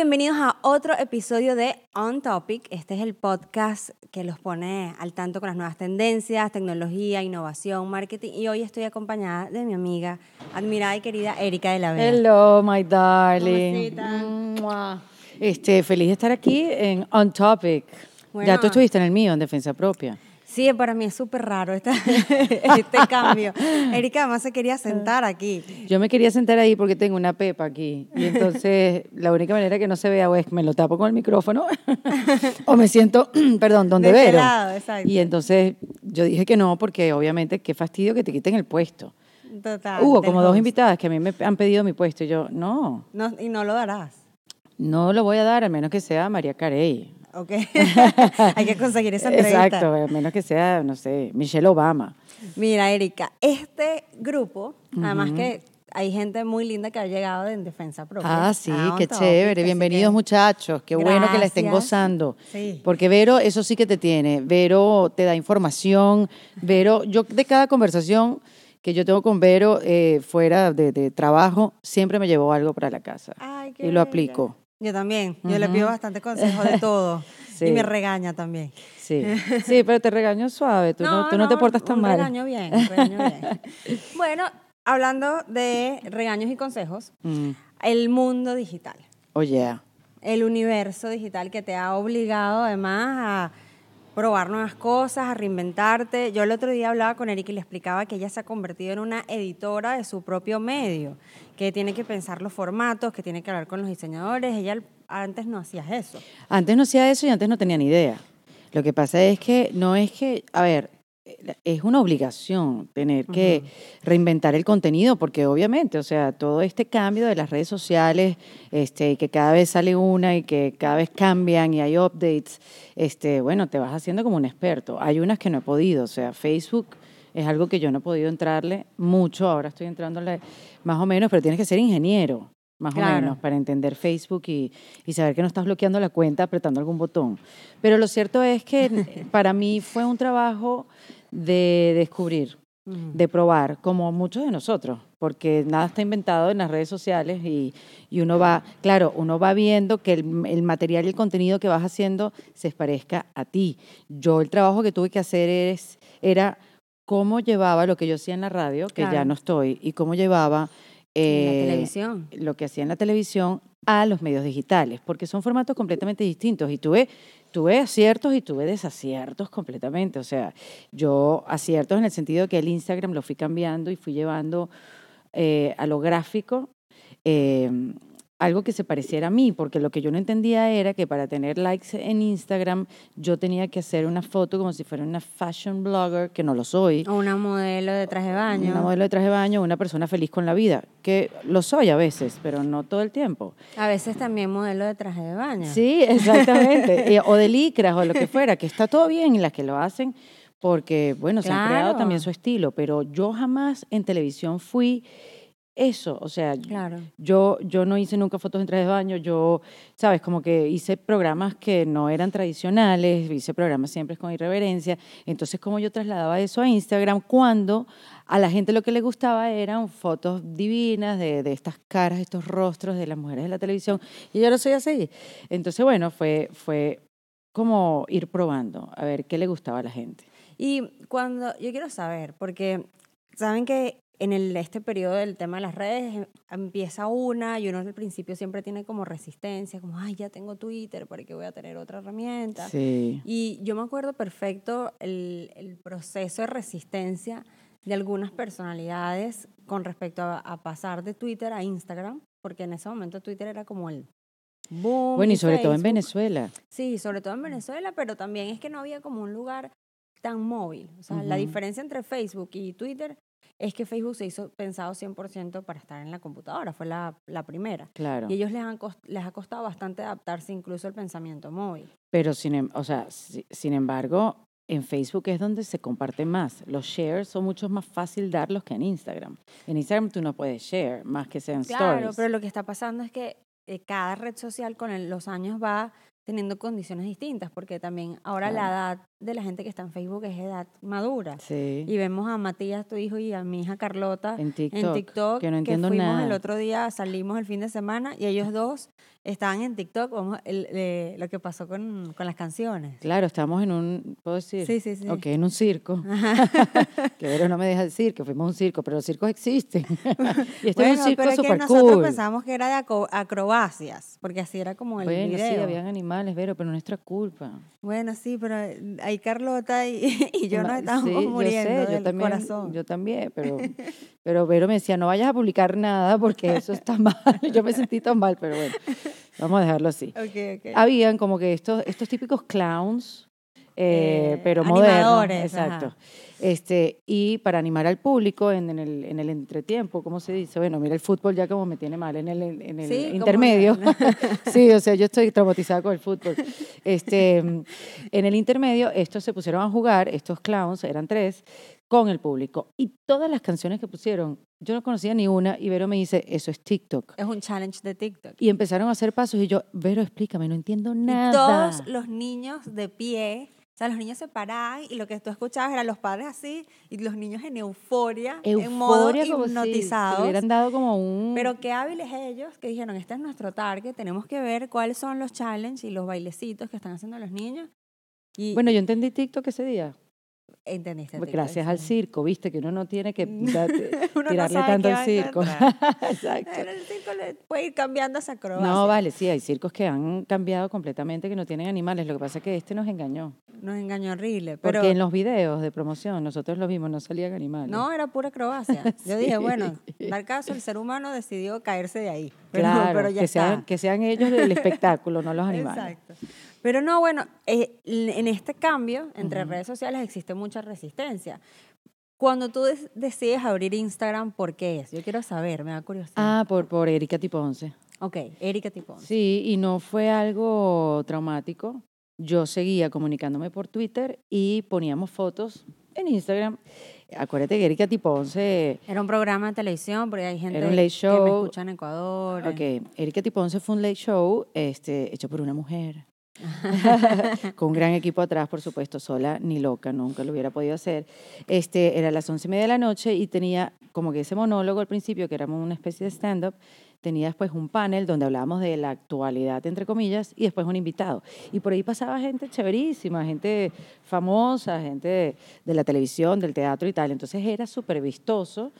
Bienvenidos a otro episodio de On Topic. Este es el podcast que los pone al tanto con las nuevas tendencias, tecnología, innovación, marketing. Y hoy estoy acompañada de mi amiga, admirada y querida Erika de la Vega. Hello, my darling. Mua. Este, feliz de estar aquí en On Topic. Bueno. Ya tú estuviste en el mío, en Defensa Propia. Sí, para mí es súper raro este cambio. Erika además se quería sentar aquí. Yo me quería sentar ahí porque tengo una pepa aquí. Y entonces la única manera que no se vea o es que me lo tapo con el micrófono o me siento, perdón, donde De este lado, exacto. Y entonces yo dije que no porque obviamente qué fastidio que te quiten el puesto. Total. Hubo como dos invitadas que a mí me han pedido mi puesto y yo, no, No, y no lo darás. no lo voy a dar a menos que sea María Carey. Ok. Hay que conseguir esa entrevista. Exacto, a menos que sea, no sé, Michelle Obama. Mira, Erika, este grupo, además que hay gente muy linda que ha llegado en defensa propia. Ah, sí, a On qué chévere. Bienvenidos, que- muchachos. Qué bueno que la estén gozando. Sí. Porque Vero, eso sí que te tiene. Vero te da información. Vero, yo de cada conversación que yo tengo con Vero eh, fuera de, de trabajo, siempre me llevo algo para la casa. Ay, qué y lo aplico. Yo también. Yo le pido bastante consejo de todo. Sí. Y me regaña también. Sí, sí, pero te regaño suave. Tú no, tú no te portas tan mal. regaño bien, regaño bien. bueno, hablando de regaños y consejos, Mm. el mundo digital. Oh, yeah. el universo digital que te ha obligado además a probar nuevas cosas, a reinventarte. Yo el otro día hablaba con Erika y le explicaba que ella se ha convertido en una editora de su propio medio, que tiene que pensar los formatos, que tiene que hablar con los diseñadores. Ella antes no hacía eso. Antes no hacía eso y antes no tenía ni idea. Lo que pasa es que no es que, a ver, es una obligación tener que reinventar el contenido, porque obviamente, o sea, todo este cambio de las redes sociales, este, y que cada vez sale una y que cada vez cambian y hay updates, este, bueno, te vas haciendo como un experto. Hay unas que no he podido, o sea, Facebook es algo que yo no he podido entrarle mucho, ahora estoy entrándole más o menos, pero tienes que ser ingeniero más Claro. o menos, para entender Facebook y, y saber que no estás bloqueando la cuenta apretando algún botón. Pero lo cierto es que para mí fue un trabajo de descubrir, de probar, como muchos de nosotros, porque nada está inventado en las redes sociales y, y uno va, claro, uno va viendo que el, el material y el contenido que vas haciendo se parezca a ti. Yo el trabajo que tuve que hacer es, era cómo llevaba lo que yo hacía en la radio, que ya no estoy, y cómo llevaba... En la eh, televisión. lo que hacía en la televisión a los medios digitales, porque son formatos completamente distintos y tuve, tuve aciertos y tuve desaciertos completamente. O sea, yo aciertos en el sentido que el Instagram lo fui cambiando y fui llevando eh, a lo gráfico eh, algo que se pareciera a mí, porque lo que yo no entendía era que para tener likes en Instagram yo tenía que hacer una foto como si fuera una fashion blogger, que no lo soy. O una modelo de traje de baño. Una modelo de traje de baño, una persona feliz con la vida, que lo soy a veces, pero no todo el tiempo. A veces también modelo de traje de baño. Sí, exactamente. O de licras o lo que fuera, que está todo bien y las que lo hacen porque, bueno, se han creado también su estilo, pero yo jamás en televisión fui eso, o sea, Claro. yo, yo no hice nunca fotos en trajes de baño, yo, sabes, como que hice programas que no eran tradicionales, hice programas siempre con irreverencia, entonces como yo trasladaba eso a Instagram cuando a la gente lo que le gustaba eran fotos divinas de, de estas caras, estos rostros de las mujeres de la televisión, y yo no soy así. Entonces, bueno, fue, fue como ir probando, a ver qué le gustaba a la gente. Y cuando, yo quiero saber, porque saben que en el, este periodo del tema de las redes em- empieza una y uno al principio siempre tiene como resistencia, como, ay, ya tengo Twitter, ¿para qué voy a tener otra herramienta? Sí. Y yo me acuerdo perfecto el, el proceso de resistencia de algunas personalidades con respecto a, a pasar de Twitter a Instagram, porque en ese momento Twitter era como el boom. Bueno, y sobre todo en. Venezuela. Sí, sobre todo en Venezuela, pero también es que no había como un lugar tan móvil. O sea, la diferencia entre Facebook y Twitter es que Facebook se hizo pensado 100% para estar en la computadora, fue la, la primera. Claro. Y ellos les, han cos- les ha costado bastante adaptarse incluso al pensamiento móvil. Pero sin, em- o sea, si- sin embargo, en Facebook es donde se comparte más. Los shares son mucho más fácil darlos que en Instagram. En Instagram tú no puedes share más que sean Claro, stories. pero lo que está pasando es que eh, cada red social con los años va teniendo condiciones distintas, porque también ahora la edad de la gente que está en Facebook es edad madura. Sí. Y vemos a Matías, tu hijo, y a mi hija Carlota En TikTok, TikTok, que no entiendo fuimos nada. el otro día, salimos el fin de semana y ellos dos estaban en TikTok, vamos, el- eh, lo que pasó con, con las canciones. Claro, estamos en un, ¿puedo decir? Sí, sí, sí. Ok, en un circo. que Vero no me deja decir que fuimos a un circo, pero los circos existen. y este es un circo pero es que nosotros cool. pensábamos que era de acrobacias, porque así era como el Bueno, video. sí, habían animales, Vero, pero no es nuestra culpa. Bueno, sí, pero ahí Carlota y, y yo nos Ma- estábamos sí, muriendo yo sé, yo del también, corazón. Yo también, pero, pero Vero me decía, no vayas a publicar nada porque eso está mal. Yo me sentí tan mal, pero bueno, vamos a dejarlo así. Habían como que estos, estos típicos clowns, eh, Eh, pero modernos. Exacto. ajá. Este, y para animar al público en, en el, en el entretiempo, ¿cómo se dice? Bueno, mira, el fútbol ya como me tiene mal en el, en el Sí, intermedio. sí, o sea, yo estoy traumatizada con el fútbol. Este, en el intermedio, estos se pusieron a jugar, estos clowns, eran tres, con el público. Y todas las canciones que pusieron, yo no conocía ni una, y Vero me dice, eso es TikTok. Es un challenge de TikTok. Y empezaron a hacer pasos y yo, Vero, explícame, no entiendo Y nada. todos los niños de pie, sea, los niños se paraban y lo que tú escuchabas eran los padres así y los niños en euforia, en modo como si hipnotizados. le hubieran dado como un... Pero qué hábiles ellos que dijeron, este es nuestro target, tenemos que ver cuáles son los challenges y los bailecitos que están haciendo los niños. Y Bueno, yo entendí TikTok ese día. Entendiste. Gracias al circo, viste que uno no tiene que Uno no tirarle tanto al circo. Exacto. El circo le puede ir cambiando esa acrobacia. No, vale, sí, hay circos que han cambiado completamente, que no tienen animales. Lo que pasa es que este nos engañó. Nos engañó horrible. Pero Porque en los videos de promoción, nosotros los vimos, no salían animales. no, era pura acrobacia. Yo dije, bueno, dar caso, el ser humano decidió caerse de ahí. Pero, claro, pero ya que, está. sean, que sean ellos el espectáculo, no los animales. Exacto. Pero no, bueno, eh, en este cambio entre redes sociales existe mucha resistencia. Cuando tú des- decides abrir Instagram, ¿por qué es? Yo quiero saber, me da curiosidad. Ah, por, por Erika Tiponce. ok, Erika Tipón. Sí, y no fue algo traumático. Yo seguía comunicándome por Twitter y poníamos fotos en Instagram. Acuérdate que Erika Tiponce Era un programa de televisión, porque hay gente Era un late que me show. escucha en Ecuador. Ok, Erika Tiponce fue un late show este, hecho por una mujer. con un gran equipo atrás, por supuesto, sola ni loca, nunca lo hubiera podido hacer. Este, era las once y media de la noche y tenía como que ese monólogo al principio, que era una especie de stand-up, tenía después un panel donde hablábamos de la actualidad, entre comillas, y después un invitado. Y por ahí pasaba gente chéverísima, gente famosa, gente de, de la televisión, del teatro y tal. Entonces era súper vistoso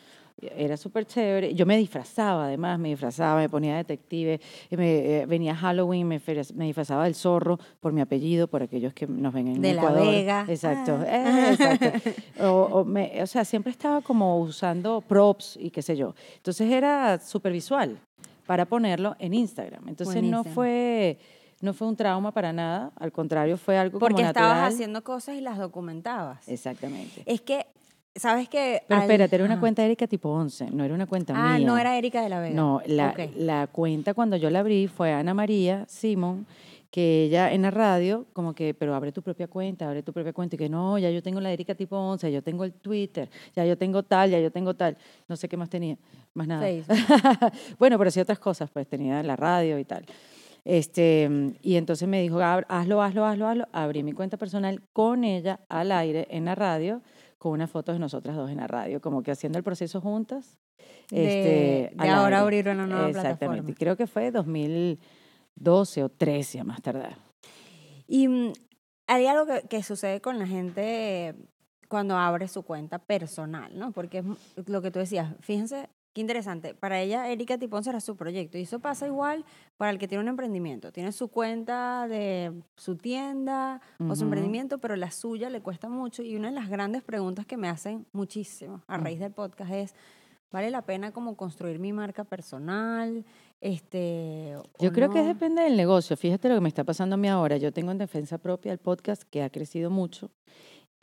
era súper chévere. Yo me disfrazaba, además, me disfrazaba, me ponía detective, y me, eh, venía Halloween, me, disfrazaba del zorro por mi apellido, por aquellos que nos ven en De La Ecuador. Vega. Exacto, Ah. eh, exacto. O, o me- o sea, siempre estaba como usando props y qué sé yo. Entonces era súper visual para ponerlo en Instagram. Entonces no fue... No fue un trauma para nada, al contrario, fue algo Porque como natural. estabas haciendo cosas y las documentabas. Exactamente. Es que, ¿sabes qué? Pero Al- espérate, era una Ajá. cuenta de Erika tipo 11, no era una cuenta Ah, mía. no era Erika de la Vega. No, la, la cuenta cuando yo la abrí fue Ana María Simón, que ella en la radio, como que, pero abre tu propia cuenta, abre tu propia cuenta, y que no, ya yo tengo la Erika tipo 11, yo tengo el Twitter, ya yo tengo tal, ya yo tengo tal, no sé qué más tenía, más nada. Bueno, pero sí otras cosas, pues tenía la radio y tal. Este, y entonces me dijo, "Ab- hazlo, hazlo, hazlo, hazlo. Abrí mi cuenta personal con ella al aire en la radio, con unas fotos de nosotras dos en la radio, como que haciendo el proceso juntas. De- este, de ahora aire. abrir una nueva Exactamente. plataforma. Creo que fue 2012 o 13 a más tardar. Y mm, hay algo que, que sucede con la gente cuando abre su cuenta personal, ¿no? Porque es lo que tú decías, fíjense qué interesante. Para ella, Erika Tipón será su proyecto. Y eso pasa igual para el que tiene un emprendimiento. Tiene su cuenta de su tienda o su emprendimiento, pero la suya le cuesta mucho. Y una de las grandes preguntas que me hacen muchísimo a raíz del podcast es, ¿vale la pena como construir mi marca personal? Este, Yo creo que depende del negocio. Fíjate lo que me está pasando a mí ahora. Yo tengo en defensa propia el podcast que ha crecido mucho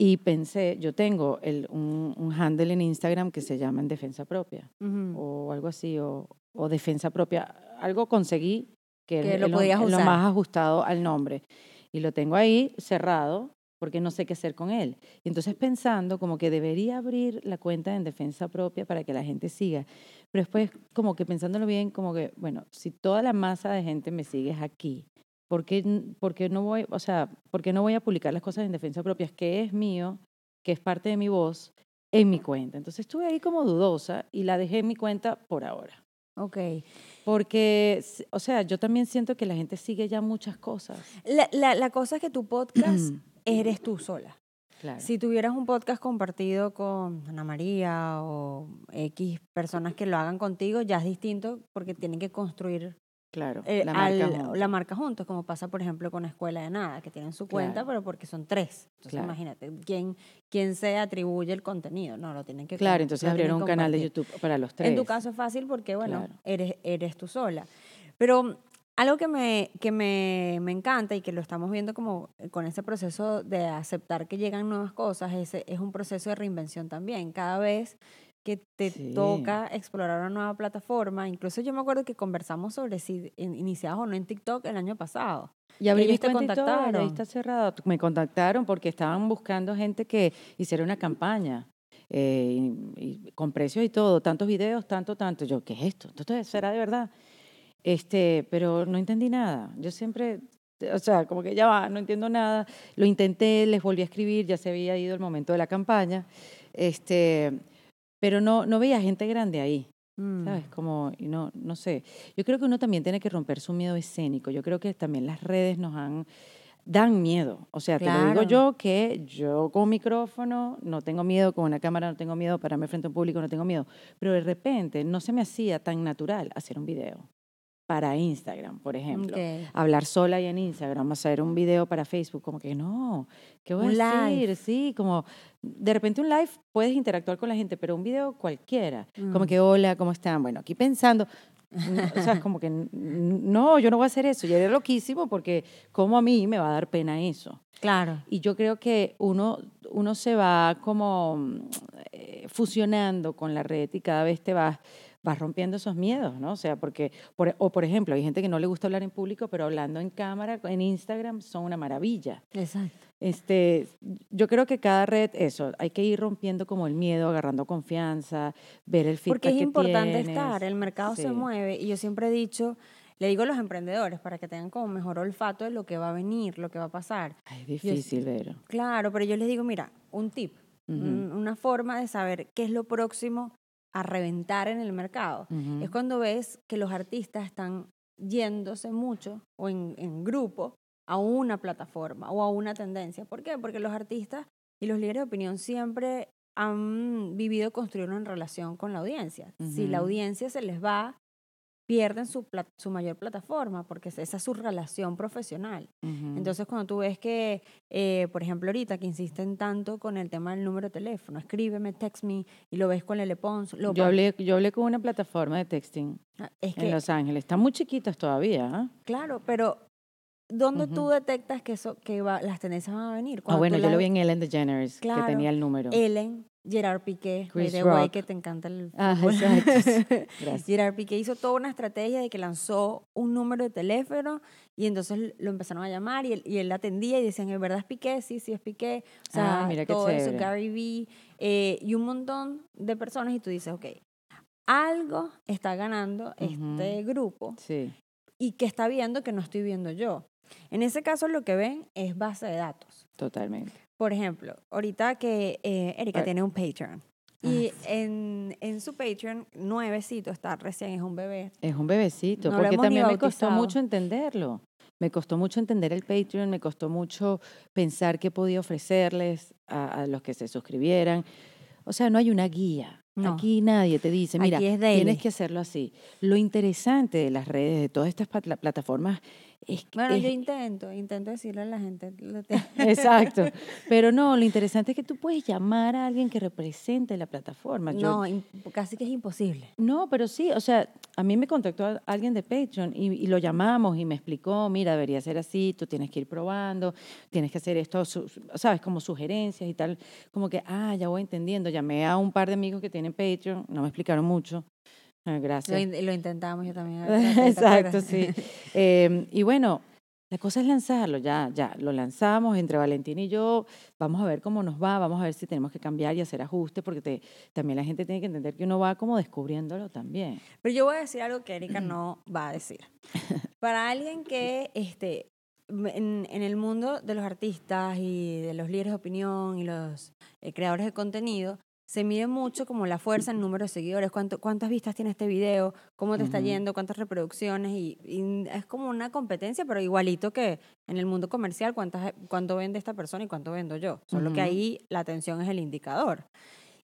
y pensé, yo tengo el, un, un handle en Instagram que se llama en defensa propia o algo así, o, o defensa propia. Algo conseguí que, Que es lo es es lo más ajustado al nombre. Y lo tengo ahí cerrado porque no sé qué hacer con él. Y entonces pensando como que debería abrir la cuenta en defensa propia para que la gente siga. Pero después como que pensándolo bien, como que, bueno, si toda la masa de gente me sigue aquí, ¿por qué, n- por qué no voy, o sea, por qué no voy a publicar las cosas en defensa propia, que es mío, que es parte de mi voz, en mi cuenta? Entonces estuve ahí como dudosa y la dejé en mi cuenta por ahora. Ok. Porque, o sea, yo también siento que la gente sigue ya muchas cosas. La, la, la cosa es que tu podcast eres tú sola. Claro. Si tuvieras un podcast compartido con Ana María o X personas que lo hagan contigo, ya es distinto porque tienen que construir Claro, eh, la marca al- juntos. la marca juntos, como pasa, por ejemplo, con Escuela de Nada, que tienen su cuenta, Claro. pero porque son tres. Entonces, Claro. imagínate, ¿quién, ¿quién se atribuye el contenido? No, lo tienen que Claro, entonces abrieron un canal de. YouTube para los tres. En tu caso es fácil porque, bueno, Claro. eres, eres tú sola. Pero algo que, me, que me, me encanta y que lo estamos viendo como eh, con ese proceso de aceptar que llegan nuevas cosas, es, es un proceso de reinvención también. Cada vez que te Sí. toca explorar una nueva plataforma, incluso yo me acuerdo que conversamos sobre si in- iniciabas o no en TikTok el año pasado. Y mi te contactaron. ahí está cerrado. Me contactaron porque estaban buscando gente que hiciera una campaña eh, y- y con precios y todo, tantos videos, tanto, tanto. Yo, ¿qué es esto? ¿Esto será de verdad? Este, pero no entendí nada. Yo siempre, o sea, como que ya va, no entiendo nada. Lo intenté, les volví a escribir, ya se había ido el momento de la campaña. Este, pero no, no veía gente grande ahí. Mm. ¿Sabes? Como, y no, no sé. Yo creo que uno también tiene que romper su miedo escénico. Yo creo que también las redes nos han, dan miedo. O sea, te lo digo Claro. yo que yo con micrófono no tengo miedo, con una cámara no tengo miedo, pararme frente a un público no tengo miedo. Pero de repente no se me hacía tan natural hacer un video para Instagram, por ejemplo. Ok. Hablar sola ahí en Instagram, hacer un video para Facebook, como que no, ¿qué voy Un a live. decir? Sí, como de repente un live puedes interactuar con la gente, pero un video cualquiera, como Mm. que hola, ¿cómo están? Bueno, aquí pensando, no, o sea, como que no, yo no voy a hacer eso, y era loquísimo porque como a mí me va a dar pena eso. Claro. Y yo creo que uno, uno se va como eh, fusionando con la red y cada vez te vas, vas rompiendo esos miedos, ¿no? O sea, porque, por, o por ejemplo, hay gente que no le gusta hablar en público, pero hablando en cámara, en Instagram, son una maravilla. Exacto. Este, yo creo que cada red, eso, hay que ir rompiendo como el miedo, agarrando confianza, ver el feedback Porque es que importante tienes. estar, el mercado se Sí. mueve y yo siempre he dicho, le digo a los emprendedores para que tengan como mejor olfato de lo que va a venir, lo que va a pasar. Ay, es difícil, Vero. Claro, pero yo les digo, mira, un tip, un- una forma de saber qué es lo próximo a reventar en el mercado. Es cuando ves que los artistas están yéndose mucho o en, en grupo a una plataforma o a una tendencia. ¿Por qué? Porque los artistas y los líderes de opinión siempre han vivido construir una relación con la audiencia. Si la audiencia se les va, pierden su, su mayor plataforma porque esa es su relación profesional. Entonces, cuando tú ves que, eh, por ejemplo, ahorita que insisten tanto con el tema del número de teléfono, escríbeme, text me, y lo ves con el Pons, lo yo, hablé, yo hablé con una plataforma de texting Ah, es en Los Ángeles. Están muy chiquitas todavía. ¿ah? claro, pero ¿dónde tú detectas que, eso, que va- las tendencias van a venir? Ah, bueno, yo lo vi en Ellen DeGeneres, Claro, que tenía el número. Ellen, Gerard Piqué, by Chris the way, que te encanta el Ah, fútbol. Gracias. Gerard Piqué hizo toda una estrategia de que lanzó un número de teléfono y entonces lo empezaron a llamar y él, y él atendía y decían, ¿en verdad es Piqué? Sí, sí es Piqué. O sea, Ah, mira qué todo eso. Gary Vee eh, y un montón de personas y tú dices, ok, algo está ganando este grupo Sí, y que está viendo que no estoy viendo yo. En ese caso lo que ven es base de datos. totalmente. Por ejemplo, ahorita que eh, Erika tiene un Patreon. Ah, Y en, en su Patreon, nuevecito, está recién, es un bebé. Es un bebecito, No porque también me costó mucho entenderlo. Me costó mucho entender el Patreon, me costó mucho pensar qué podía ofrecerles a, a los que se suscribieran. O sea, no hay una guía. No. Aquí nadie te dice, mira, tienes que hacerlo así. Lo interesante de las redes, de todas estas pla- plataformas, es que... Bueno, es- yo intento, intento decirle a la gente. lo Exacto. Pero no, lo interesante es que tú puedes llamar a alguien que represente la plataforma. Yo- no, casi que es imposible. no, pero sí, o sea, a mí me contactó alguien de Patreon y, y lo llamamos y me explicó, mira, debería ser así, tú tienes que ir probando, tienes que hacer esto, su- ¿sabes? Como sugerencias y tal. Como que, ah, ya voy entendiendo. Llamé a un par de amigos que tienen Patreon, no me explicaron mucho. Lo, Gracias. in- lo intentamos, yo también. traté, ¿te Exacto, sí. Eh, y bueno, la cosa es lanzarlo, ya, ya, lo lanzamos entre Valentín y yo, vamos a ver cómo nos va, vamos a ver si tenemos que cambiar y hacer ajustes, porque te- también la gente tiene que entender que uno va como descubriéndolo también. Pero yo voy a decir algo que Erika no va a decir. Para alguien que este, en, en el mundo de los artistas y de los líderes de opinión y los eh, creadores de contenido, se mide mucho como la fuerza, el número de seguidores, cuánto, cuántas vistas tiene este video, cómo te está yendo, cuántas reproducciones, y, y es como una competencia, pero igualito que en el mundo comercial, cuántas, cuánto vende esta persona y cuánto vendo yo. Solo que ahí la atención es el indicador.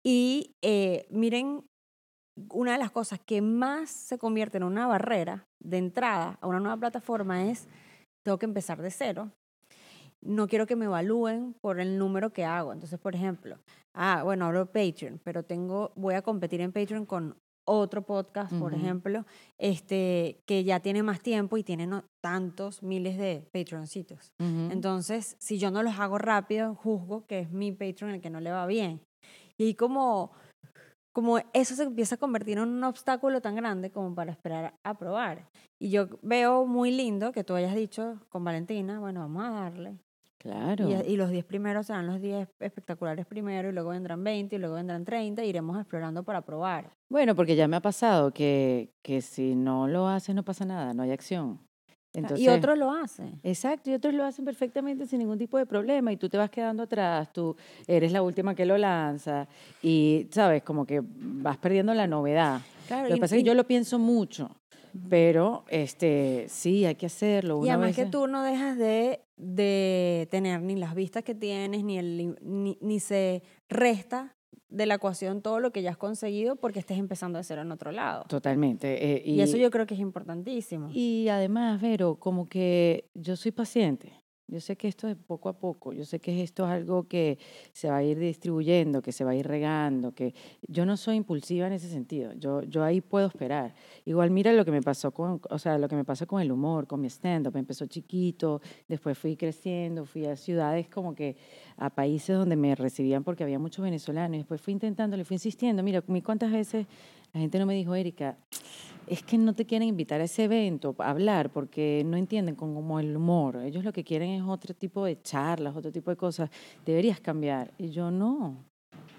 Y eh, miren, una de las cosas que más se convierte en una barrera de entrada a una nueva plataforma es, tengo que empezar de cero. No quiero que me evalúen por el número que hago. Entonces, por ejemplo, ah, bueno, abro Patreon, pero tengo, voy a competir en Patreon con otro podcast, por ejemplo, este, que ya tiene más tiempo y tiene no, tantos miles de Patreoncitos. Entonces, si yo no los hago rápido, juzgo que es mi Patreon el que no le va bien. Y como, como eso se empieza a convertir en un obstáculo tan grande como para esperar a probar. Y yo veo muy lindo que tú hayas dicho con Valentina, bueno, vamos a darle. Claro. Y, y los 10 primeros serán los 10 espectaculares primero, y luego vendrán 20, y luego vendrán 30, y iremos explorando para probar. Bueno, porque ya me ha pasado que, que si no lo haces no pasa nada, no hay acción. Entonces, y otros lo hacen. Exacto, y otros lo hacen perfectamente sin ningún tipo de problema y tú te vas quedando atrás, tú eres la última que lo lanza y, sabes, como que vas perdiendo la novedad. Claro, Lo y- que pasa es y- que yo lo pienso mucho, pero este sí, hay que hacerlo. Y Una además vez que tú no dejas de, de tener ni las vistas que tienes, ni, el, ni, ni se resta de la ecuación todo lo que ya has conseguido porque estés empezando a hacer en otro lado. Totalmente. eh, Y, eso yo creo que es importantísimo. Y además, Vero, como que yo soy paciente. Yo sé que esto es poco a poco. Yo sé que esto es algo que se va a ir distribuyendo, que se va a ir regando, que yo no soy impulsiva en ese sentido. Yo, yo ahí puedo esperar. Igual mira lo que me pasó con, o sea, lo que me pasó con el humor, con mi stand-up. Empezó chiquito, después fui creciendo, fui a ciudades como que a países donde me recibían porque había muchos venezolanos. Y después fui intentando, le fui insistiendo. Mira, mi cuántas veces la gente no me dijo, Erika, es que no te quieren invitar a ese evento a hablar porque no entienden como el humor. Ellos lo que quieren es otro tipo de charlas, otro tipo de cosas. Deberías cambiar. Y yo no.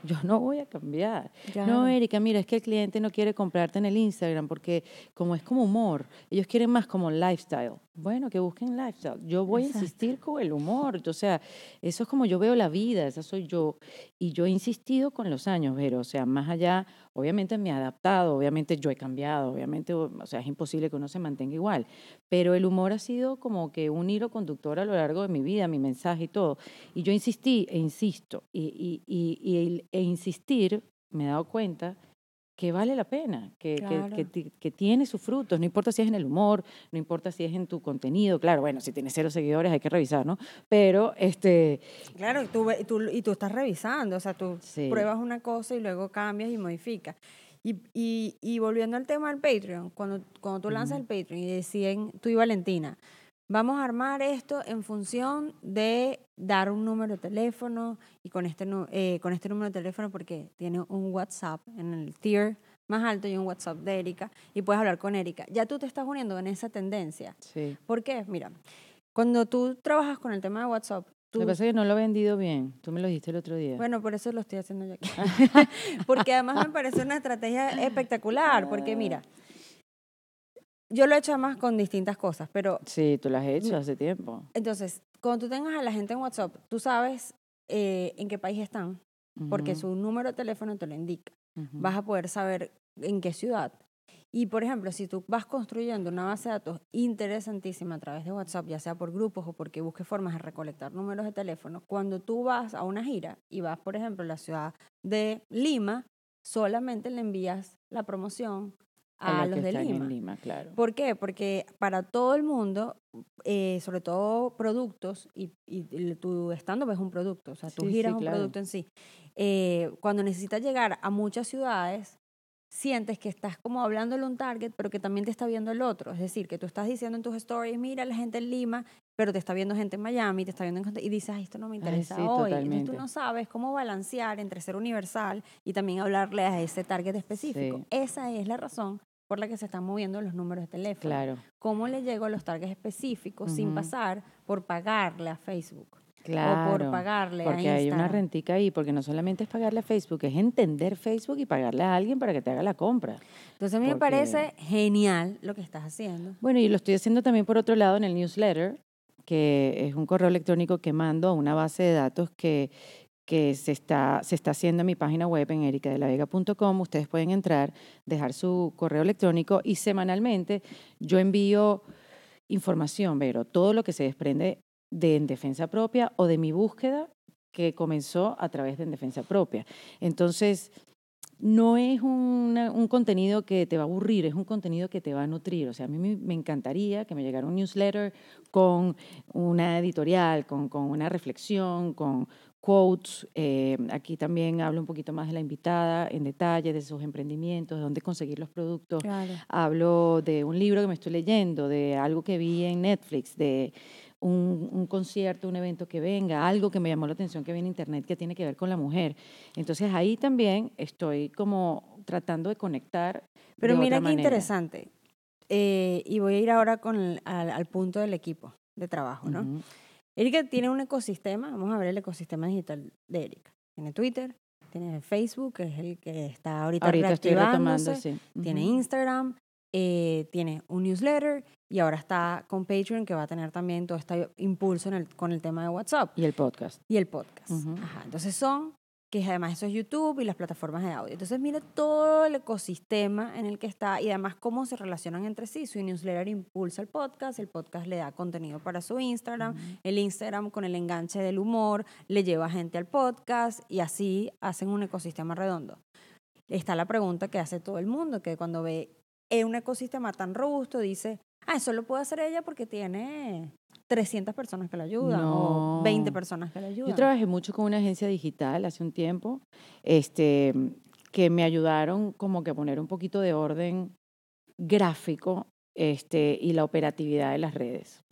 Yo no voy a cambiar. No, Claro. Erika, mira, es que el cliente no quiere comprarte en el Instagram porque como es como humor, ellos quieren más como lifestyle. Bueno, que busquen lifestyle. Yo voy a insistir con el humor. O sea, eso es como yo veo la vida, esa soy yo. Y yo he insistido con los años, pero, o sea, más allá, obviamente me he adaptado, obviamente yo he cambiado, obviamente, o sea, es imposible que uno se mantenga igual. Pero el humor ha sido como que un hilo conductor a lo largo de mi vida, mi mensaje y todo. Y yo insistí e insisto. Y, y, y, e insistir, me he dado cuenta que vale la pena, que, que- tiene sus frutos, no importa si es en el humor, no importa si es en tu contenido, claro, bueno, si tienes cero seguidores hay que revisar, ¿no? Pero, este, Claro, y tú, y tú, y tú estás revisando, o sea, tú Sí. pruebas una cosa y luego cambias y modificas. Y, y, y volviendo al tema del Patreon, cuando, cuando tú lanzas el Patreon y deciden, tú y Valentina, vamos a armar esto en función de dar un número de teléfono y con este, eh, con este número de teléfono porque tiene un WhatsApp en el tier más alto y un WhatsApp de Erika y puedes hablar con Erika. Ya tú te estás uniendo en esa tendencia. sí. ¿Por qué? Mira, cuando tú trabajas con el tema de WhatsApp, tú Lo que pasa es que no lo he vendido bien, tú me lo dijiste el otro día. bueno, por eso lo estoy haciendo yo aquí. porque además me parece una estrategia espectacular, porque mira, yo lo he hecho además con distintas cosas, pero sí, tú lo has hecho hace tiempo. entonces, cuando tú tengas a la gente en WhatsApp, tú sabes eh, en qué país están, porque su número de teléfono te lo indica. ujú. Vas a poder saber en qué ciudad. Y, por ejemplo, si tú vas construyendo una base de datos interesantísima a través de WhatsApp, ya sea por grupos o porque busques formas de recolectar números de teléfono, cuando tú vas a una gira y vas, por ejemplo, a la ciudad de Lima, solamente le envías la promoción a, los los de Lima. Lima, claro. ¿Por qué? Porque para todo el mundo, eh, sobre todo productos, y, y el- tu stand-up es un producto, o sea, tu Sí, gira sí, un claro. producto en sí. Eh, cuando necesitas llegar a muchas ciudades, sientes que estás como hablándole a un target, pero que también te está viendo el otro. Es decir, que tú estás diciendo en tus stories, mira la gente en Lima, pero te está viendo gente en Miami, te está viendo en y dices, ay, esto no me Ay, interesa sí, hoy. Entonces totalmente. tú no sabes cómo balancear entre ser universal y también hablarle a ese target específico. Sí. Esa es la razón por la que se están moviendo los números de teléfono. Claro, ¿Cómo le llego a los targets específicos sin pasar por pagarle a Facebook? claro. O por pagarle Porque a hay una rentica ahí, porque no solamente es pagarle a Facebook, es entender Facebook y pagarle a alguien para que te haga la compra. Entonces a mí me parece genial lo que estás haciendo. Bueno, y lo estoy haciendo también por otro lado en el newsletter, que es un correo electrónico que mando a una base de datos que, que se está, se está haciendo en mi página web en ericadelavega.com. Ustedes pueden entrar, dejar su correo electrónico y semanalmente yo envío información, pero todo lo que se desprende de En Defensa Propia o de mi búsqueda que comenzó a través de En Defensa Propia. Entonces, no es un contenido que te va a aburrir, es un contenido que te va a nutrir. O sea, a mí me, encantaría que me llegara un newsletter con una editorial, con, con una reflexión, con quotes. Eh, aquí también hablo un poquito más de la invitada en detalle, de sus emprendimientos, de dónde conseguir los productos. Hablo de un libro que me estoy leyendo, de algo que vi en Netflix, de un, concierto, un evento que venga, algo que me llamó la atención que viene en internet que tiene que ver con la mujer. Entonces ahí también estoy como tratando de conectar. Pero mira qué interesante. Eh, y voy a ir ahora con al, punto del equipo de trabajo, ¿no? Erika tiene un ecosistema, vamos a ver el ecosistema digital de Erika. Tiene Twitter, tiene Facebook, que es el que está ahorita, ahorita reactivándose, estoy retomando, tiene Instagram, eh, tiene un newsletter y ahora está con Patreon que va a tener también todo este impulso en el, con el tema de WhatsApp. Y el podcast. Y el podcast. Ajá. Entonces son, que además eso es YouTube y las plataformas de audio. Entonces mira todo el ecosistema en el que está y además cómo se relacionan entre sí. Su newsletter impulsa el podcast, el podcast le da contenido para su Instagram, el Instagram con el enganche del humor le lleva gente al podcast y así hacen un ecosistema redondo. Está la pregunta que hace todo el mundo, que cuando ve un ecosistema tan robusto dice, ah, eso lo puede hacer ella porque tiene 300 personas que la ayudan o 20 personas que la ayudan. Yo trabajé mucho con una agencia digital hace un tiempo, este, que me ayudaron como que a poner un poquito de orden gráfico este, y la operatividad de las redes.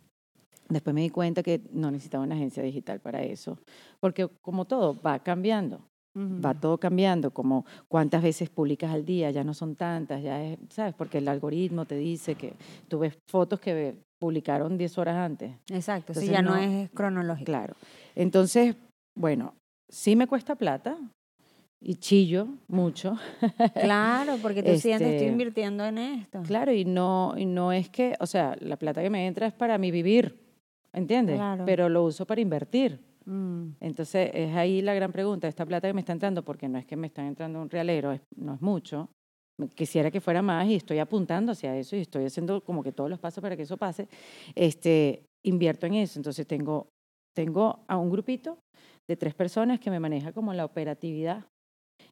Después me di cuenta que no necesitaba una agencia digital para eso, porque como todo va cambiando. Va todo cambiando, como cuántas veces publicas al día, ya no son tantas, ya es, ¿sabes? Porque el algoritmo te dice que tú ves fotos que publicaron 10 horas antes. Exacto, sí, ya no, es cronológico. Claro. Entonces, bueno, sí me cuesta plata y chillo mucho. Claro, porque tú sientes, estoy este, invirtiendo en esto. Claro, y no, y no es que, o sea, la plata que me entra es para mi vivir, ¿entiendes? Claro. Pero lo uso para invertir. Mm. Entonces, es ahí la gran pregunta, esta plata que me está entrando, porque no es que me está entrando un realero, no es mucho, quisiera que fuera más y estoy apuntando hacia eso y estoy haciendo como que todos los pasos para que eso pase, este, invierto en eso. Entonces, tengo, tengo a un grupito de tres personas que me maneja como la operatividad.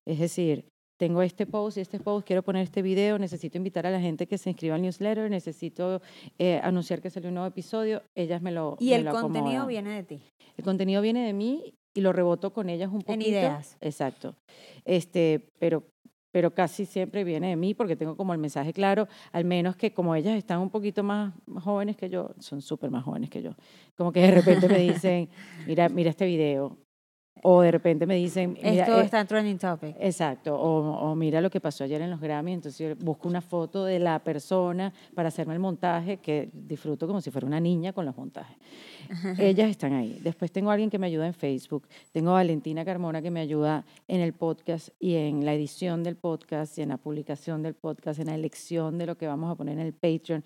Es decir, tengo este post y este post, quiero poner este video, necesito invitar a la gente que se inscriba al newsletter, necesito eh, anunciar que sale un nuevo episodio, ellas me lo Y el contenido viene de ti. El contenido viene de mí y lo reboto con ellas un poquito. En ideas. Exacto. Este, pero pero casi siempre viene de mí porque tengo como el mensaje claro, al menos que como ellas están un poquito más jóvenes que yo, son súper más jóvenes que yo, como que de repente me dicen, mira, mira este video, o de repente me dicen... Esto está en trending topic. Exacto. O, mira lo que pasó ayer en los Grammy. Entonces yo busco una foto de la persona para hacerme el montaje, que disfruto como si fuera una niña con los montajes. Ellas están ahí. Después tengo a alguien que me ayuda en Facebook. Tengo a Valentina Carmona que me ayuda en el podcast y en la edición del podcast y en la publicación del podcast, en la elección de lo que vamos a poner en el Patreon.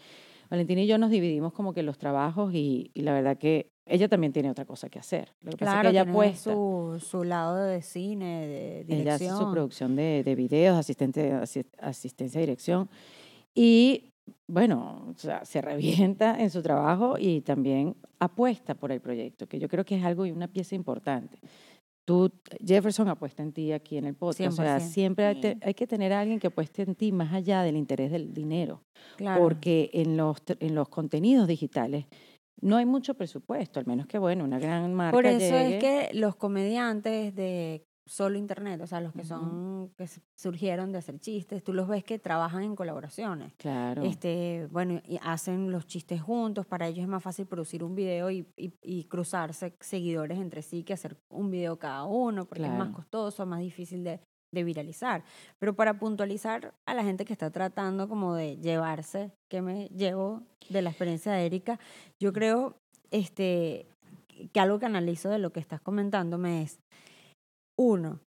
Valentina y yo nos dividimos como que los trabajos y, la verdad que ella también tiene otra cosa que hacer. Lo que claro, pasa es que ella su, su lado de cine, de dirección. Ella hace su producción de, de videos, asistente, asistencia a dirección. Y bueno, o sea, se revienta en su trabajo y también apuesta por el proyecto, que yo creo que es algo y una pieza importante. Tú, Jefferson apuesta en ti aquí en el podcast. O sea, siempre hay, que tener a alguien que apueste en ti más allá del interés del dinero. Porque en los, en los contenidos digitales no hay mucho presupuesto, al menos que, bueno, una gran marca Por eso es que los comediantes de solo internet, o sea, los que son, que surgieron de hacer chistes, tú los ves que trabajan en colaboraciones. Claro. Este, bueno, y hacen los chistes juntos, para ellos es más fácil producir un video y, y, cruzarse seguidores entre sí que hacer un video cada uno, porque es más costoso, más difícil de, de viralizar. Pero para puntualizar a la gente que está tratando como de llevarse, que me llevo de la experiencia de Erika, yo creo este, que algo que analizo de lo que estás comentándome es uno,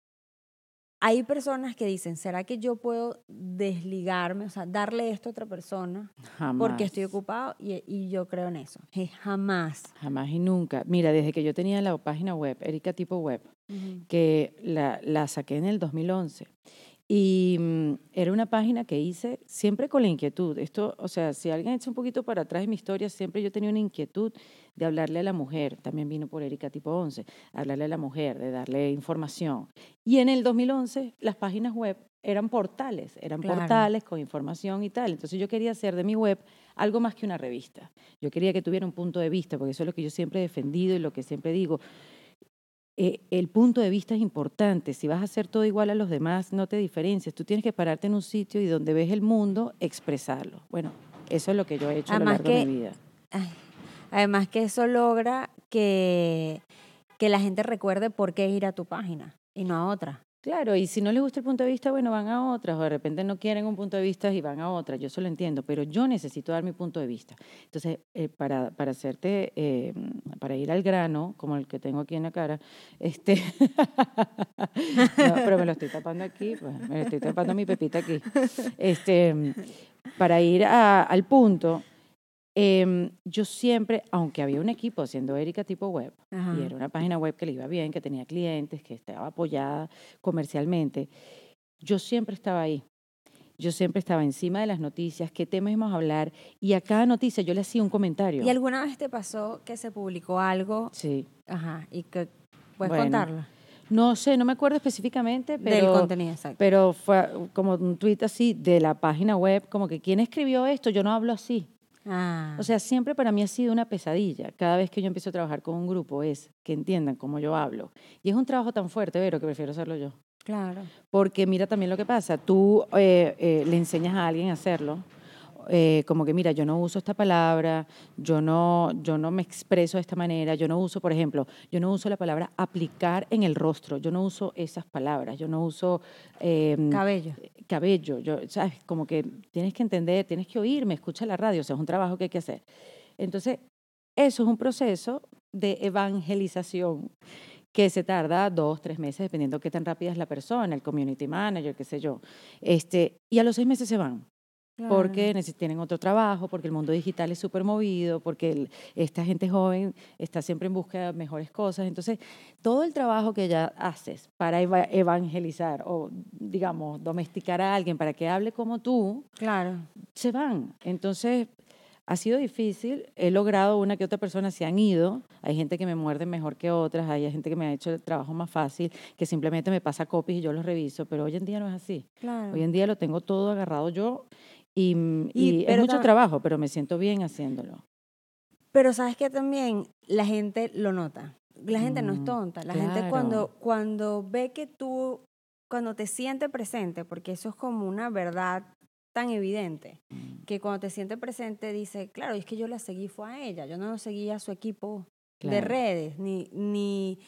hay personas que dicen, ¿será que yo puedo desligarme, o sea, darle esto a otra persona Jamás. porque estoy ocupado? Y, y yo creo en eso. Jamás. Jamás y nunca. Mira, desde que yo tenía la página web, Erika Tipo Web, que la, la saqué en el 2011. Y mm, era una página que hice siempre con la inquietud. Esto, o sea, si alguien echa un poquito para atrás en mi historia, siempre yo tenía una inquietud de hablarle a la mujer. También vino por Erika Tipo 11, hablarle a la mujer, de darle información. Y en el 2011 las páginas web eran portales, eran Claro. portales con información y tal. Entonces yo quería hacer de mi web algo más que una revista. Yo quería que tuviera un punto de vista, porque eso es lo que yo siempre he defendido y lo que siempre digo. Eh, el punto de vista es importante. Si vas a hacer todo igual a los demás, no te diferencias. Tú tienes que pararte en un sitio y donde ves el mundo, expresarlo. Bueno, eso es lo que yo he hecho a lo Además largo de mi vida. Ay, Además que eso logra que, que la gente recuerde por qué ir a tu página y no a otra. Claro, y si no les gusta el punto de vista, bueno, van a otras, o de repente no quieren un punto de vista y van a otra, yo eso lo entiendo, pero yo necesito dar mi punto de vista. Entonces, eh, para, para hacerte, eh, para ir al grano, como el que tengo aquí en la cara, este, pero me lo estoy tapando aquí, pues, me lo estoy tapando mi pepita aquí. Este, para ir al punto, em, yo siempre, aunque había un equipo haciendo Erika tipo web, Ajá. y era una página web que le iba bien, que tenía clientes, que estaba apoyada comercialmente, yo siempre estaba ahí. Yo siempre estaba encima de las noticias, qué temas íbamos a hablar, y a cada noticia yo le hacía un comentario. ¿Y alguna vez te pasó que se publicó algo? Sí. Ajá, y que puedes Bueno, contarlo. No sé, no me acuerdo específicamente, Del pero, contenido, exacto. pero fue como un tweet así de la página web, como que ¿quién escribió esto? Yo no hablo así. Ah, O sea, siempre para mí ha sido una pesadilla. Cada vez que yo empiezo a trabajar con un grupo es que entiendan cómo yo hablo. Y es un trabajo tan fuerte, Vero, que prefiero hacerlo yo. claro. Porque mira también lo que pasa, tú eh, eh, le enseñas a alguien a hacerlo, eh, como que mira, yo no uso esta palabra, yo no, yo no me expreso de esta manera, yo no uso, por ejemplo, yo no uso la palabra aplicar en el rostro, yo no uso esas palabras, yo no uso eh, Cabello. cabello, yo, ¿sabes? Como que tienes que entender, tienes que oírme, escucha la radio, o sea, es un trabajo que hay que hacer. Entonces, eso es un proceso de evangelización que se tarda dos, tres meses, dependiendo qué tan rápida es la persona, el community manager, qué sé yo. Este, y a los seis meses se van, Claro. neces- tienen otro trabajo, porque el mundo digital es súper movido, porque el- esta gente joven está siempre en búsqueda de mejores cosas. Entonces, todo el trabajo que ya haces para eva- evangelizar o, digamos, domesticar a alguien para que hable como tú, Claro. se van. Entonces, ha sido difícil. He logrado una que otra persona se han ido. Hay gente que me muerde mejor que otras. Hay gente que me ha hecho el trabajo más fácil, que simplemente me pasa copies y yo los reviso. Pero hoy en día no es así. Claro. Hoy en día lo tengo todo agarrado yo y, mm, Y- y es mucho trabajo, pero me siento bien haciéndolo. Pero sabes que también la gente lo nota. La gente no es Mm, tonta. La gente cuando, cuando ve que tú, cuando te siente presente, porque eso es como una verdad tan evidente, Mm, que cuando te siente presente dice, claro, es que yo la seguí fue a ella, yo no seguí a su equipo de redes, ni, ni,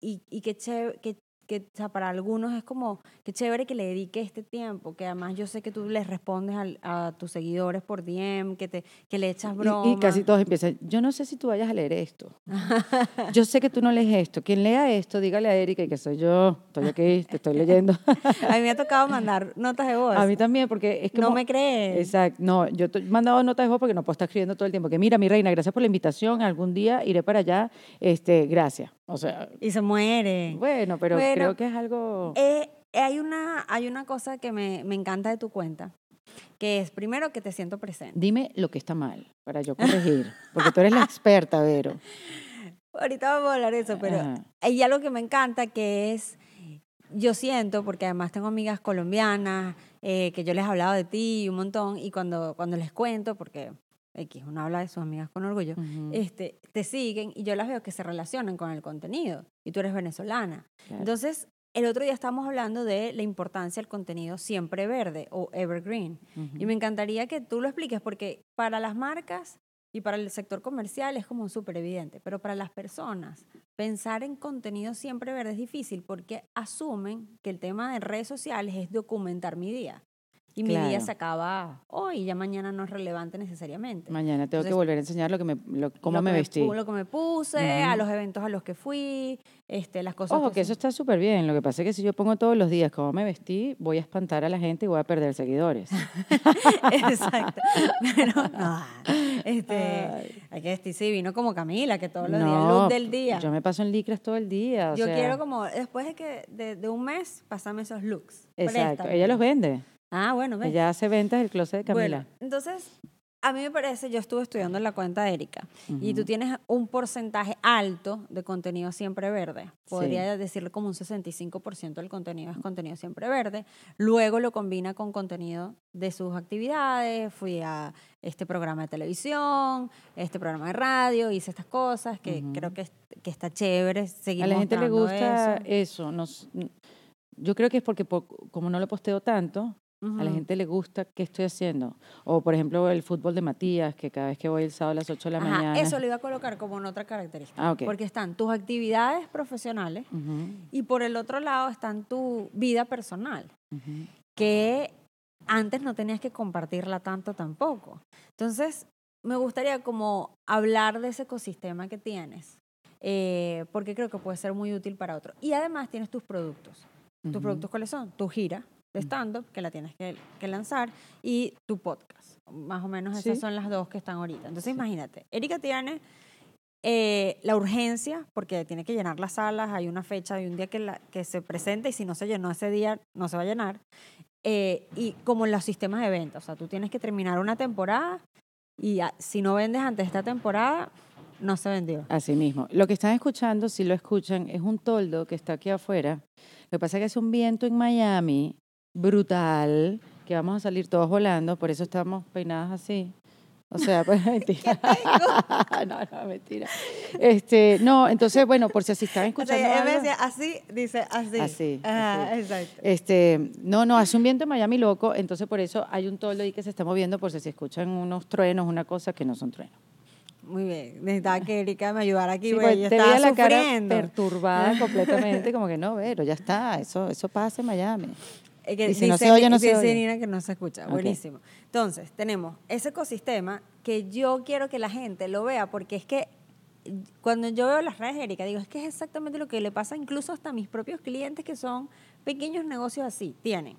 y, y que, chévere, que, que o sea, para algunos es como, que chévere que le dedique este tiempo, que además yo sé que tú les respondes al- a tus seguidores por DM, que, te, que le echas Y- broma. Y, casi todos empiezan, yo no sé si tú vayas a leer esto. Yo sé que tú no lees esto. Quien lea esto, dígale a Erika que soy yo, estoy aquí, te estoy leyendo. A mí me ha tocado mandar notas de voz. A mí también, porque es que no me crees. Exacto. No, yo he mandado notas de voz porque no puedo estar escribiendo todo el tiempo. Que mira, mi reina, gracias por la invitación. Algún día iré para allá. Este, gracias. O sea, Y se muere. bueno, pero Bueno, creo que es algo. Eh, hay, una, hay una cosa que me, me encanta de tu cuenta, que es primero que te siento presente. Dime lo que está mal para yo corregir, porque tú eres la experta, Vero. Ahorita vamos a hablar de eso, pero Ajá. hay algo que me encanta que es, yo siento, porque además tengo amigas colombianas, eh, que yo les he hablado de ti un montón, y cuando, cuando les cuento, porque X, uno habla de sus amigas con orgullo, este, te siguen y yo las veo que se relacionan con el contenido, y tú eres venezolana. claro. Entonces, el otro día estábamos hablando de la importancia del contenido siempre verde o evergreen. Y me encantaría que tú lo expliques porque para las marcas y para el sector comercial es como súper evidente, pero para las personas pensar en contenido siempre verde es difícil porque asumen que el tema de redes sociales es documentar mi día. Y mi día se acaba hoy, ya mañana no es relevante necesariamente. Mañana tengo que volver a enseñar lo que me, lo- cómo Lo me que vestí. lo que me puse, a los eventos a los que fui, este, las cosas. Ojo, que eso está súper bien. Lo que pasa es que si yo pongo todos los días cómo me vestí, voy a espantar a la gente y voy a perder seguidores. Exacto. Pero, no, este, Ay. hay que vestirse divino como Camila, que todos los días, No, look del día. Yo me paso en licras todo el día. o Yo sea, quiero como, después de que de, de un mes, pasame esos looks. Exacto. Préstame. Ella los vende. Ah, bueno, ves. Ella hace ventas del closet de Camila. Bueno, entonces, a mí me parece, yo estuve estudiando en la cuenta de Erika, y tú tienes un porcentaje alto de contenido siempre verde. Podría decirle como un 65% del contenido es contenido siempre verde. Luego lo combina con contenido de sus actividades. Fui a este programa de televisión, este programa de radio, hice estas cosas que creo que, que está chévere seguir a la gente le gusta eso. eso. nos- yo creo que es porque po- como no lo posteo tanto, a la gente le gusta qué estoy haciendo. O, por ejemplo, el fútbol de Matías, que cada vez que voy el sábado a las 8 de la Ajá, mañana. eso lo iba a colocar como en otra característica. Ah. Porque están tus actividades profesionales y por el otro lado están tu vida personal, que antes no tenías que compartirla tanto tampoco. Entonces, me gustaría como hablar de ese ecosistema que tienes, eh, porque creo que puede ser muy útil para otros. Y además tienes tus productos. ¿Tus productos cuáles son? Tu gira de stand-up, que la tienes que, que lanzar, y tu podcast. Más o menos esas Sí. son las dos que están ahorita. Entonces, Sí. imagínate, Erika tiene eh, la urgencia, porque tiene que llenar las salas, hay una fecha, hay un día que, la, que se presenta y si no se llenó ese día, no se va a llenar. Eh, y como en los sistemas de venta, o sea, tú tienes que terminar una temporada y a- si no vendes antes de esta temporada, no se vendió. Así mismo. Lo que están escuchando, si lo escuchan, es un toldo que está aquí afuera. Lo que pasa es que hace un viento en Miami brutal, que vamos a salir todos volando, por eso estamos peinadas así. O sea, pues mentira. no, no, mentira. Este, no, entonces, bueno, por si así O sea, escuchando. en vez algo- de así, dice así. Así, Ajá, así. exacto. Este, no, no, hace un viento en Miami loco, entonces por eso hay un toldo ahí que se está moviendo por si se escuchan unos truenos, una cosa que no son truenos. Muy bien. Necesitaba que Erika me ayudara aquí, Sí, porque pues, estaba la cara sufriendo. perturbada completamente, como que no, pero ya está, eso, eso pasa en Miami. Eh, que Y si no dice- se oye, no se dice oye. Nina que no se escucha. Buenísimo. Entonces, tenemos ese ecosistema que yo quiero que la gente lo vea, porque es que cuando yo veo las redes de Erika, digo, es que es exactamente lo que le pasa incluso hasta a mis propios clientes que son pequeños negocios así. Tienen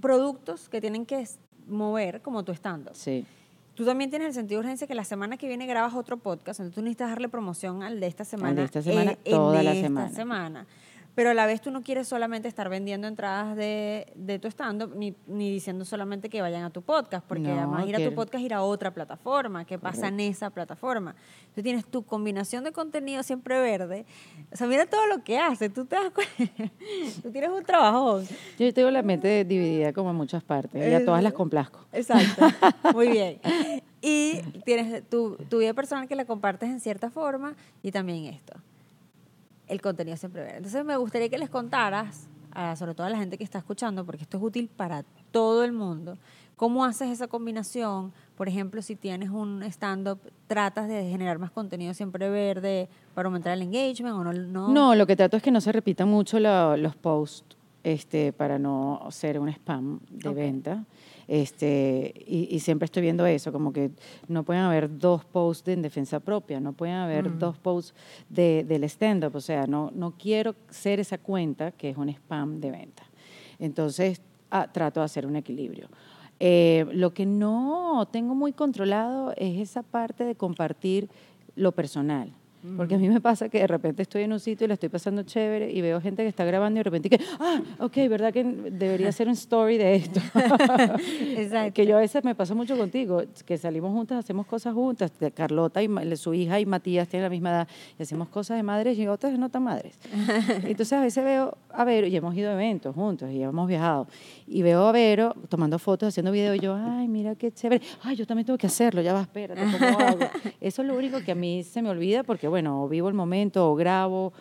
productos que tienen que mover como tu estando. Sí. Tú también tienes el sentido de urgencia que la semana que viene grabas otro podcast, entonces tú necesitas darle promoción al de esta semana. esta semana, eh, en toda de la esta semana. semana. Pero a la vez tú no quieres solamente estar vendiendo entradas de, de tu stand-up, ni, ni diciendo solamente que vayan a tu podcast, porque No, además ir a tu podcast ir a otra plataforma, que pasa en esa plataforma. Tú tienes tu combinación de contenido siempre verde. O sea, mira todo lo que hace. Tú te das cuenta. tú tienes un trabajo. Yo tengo la mente dividida como en muchas partes y a todas las complazco. Exacto, muy bien. Y tienes tu, tu vida personal que la compartes en cierta forma y también esto, el contenido siempre verde. Entonces me gustaría que les contaras, a- sobre todo a la gente que está escuchando, porque esto es útil para todo el mundo, cómo haces esa combinación. Por ejemplo, si tienes un stand-up, tratas de generar más contenido siempre verde para aumentar el engagement o no. No, No, lo que trato es que no se repitan mucho lo- los posts este, para no ser un spam de Ok. venta. Este, y, y siempre estoy viendo eso, como que no pueden haber dos posts de en defensa propia, no pueden haber Mm. dos posts de, del stand-up. O sea, no, no quiero ser esa cuenta que es un spam de venta. Entonces, ah, trato de hacer un equilibrio. Eh, lo que no tengo muy controlado es esa parte de compartir lo personal. Porque a mí me pasa que de repente estoy en un sitio y la estoy pasando chévere y veo gente que está grabando y de repente que, ah, ok, ¿verdad que debería hacer un story de esto? Exacto. que yo a veces me pasa mucho contigo, que salimos juntas, hacemos cosas juntas. de Carlota y su hija y Matías tienen la misma edad y hacemos cosas de madres y otras no tan madres. Entonces a veces veo a Vero y hemos ido a eventos juntos y hemos viajado y veo a Vero tomando fotos, haciendo videos y yo, ay, mira qué chévere. Ay, yo también tengo que hacerlo, ya va, espérate, ¿cómo hago? Eso es lo único que a mí se me olvida porque, bueno, o vivo el momento o grabo.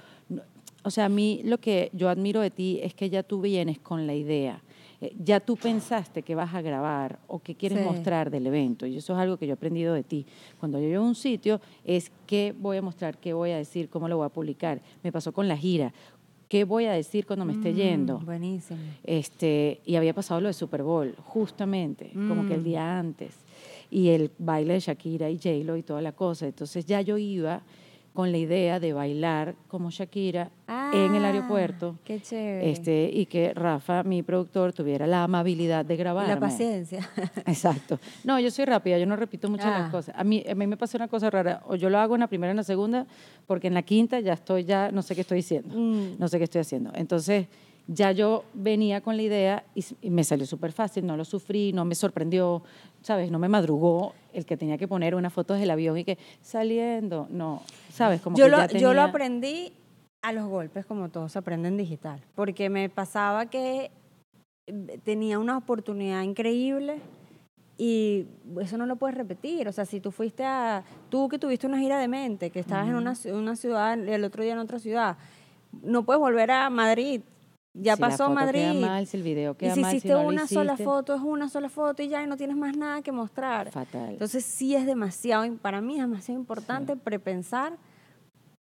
O sea, a mí lo que yo admiro de ti es que ya tú vienes con la idea. Eh, Ya tú pensaste que vas a grabar o que quieres Sí. mostrar del evento. Y eso es algo que yo he aprendido de ti. Cuando yo llego a un sitio, es qué voy a mostrar, qué voy a decir, cómo lo voy a publicar. Me pasó con la gira. ¿Qué voy a decir cuando me esté yendo? Mm, Buenísimo. Este, y había pasado lo de Super Bowl, justamente, como que el Mm. día antes. Y el baile de Shakira y J-Lo y toda la cosa. Entonces ya yo iba con la idea de bailar como Shakira en el Ah, aeropuerto. Qué chévere. Este, y que Rafa, mi productor, tuviera la amabilidad de grabarme. La paciencia. Exacto. No, yo soy rápida, yo no repito mucho Ah. las cosas. A mí, a mí me pasa una cosa rara, o yo lo hago en la primera o en la segunda, porque en la quinta ya estoy, ya no sé qué estoy diciendo, Mm. no sé qué estoy haciendo. Entonces, ya yo venía con la idea y, y me salió súper fácil, no lo sufrí, no me sorprendió, ¿sabes? No me madrugó el que tenía que poner unas fotos del avión y que saliendo, no, ¿sabes? Como yo, que lo, ya yo lo aprendí a los golpes, como todos aprenden digital, porque me pasaba que eh, tenía una oportunidad increíble y eso no lo puedes repetir. O sea, si tú fuiste a, tú que tuviste una gira de mente, que estabas en una, una ciudad, el otro día en otra ciudad, no puedes volver a Madrid. Ya Si la pasó foto Madrid. Queda mal, si el video y queda si mal, hiciste no lo una sola hiciste, foto, es una sola foto y ya y no tienes más nada que mostrar. Fatal. Entonces sí es demasiado, para mí es demasiado importante prepensar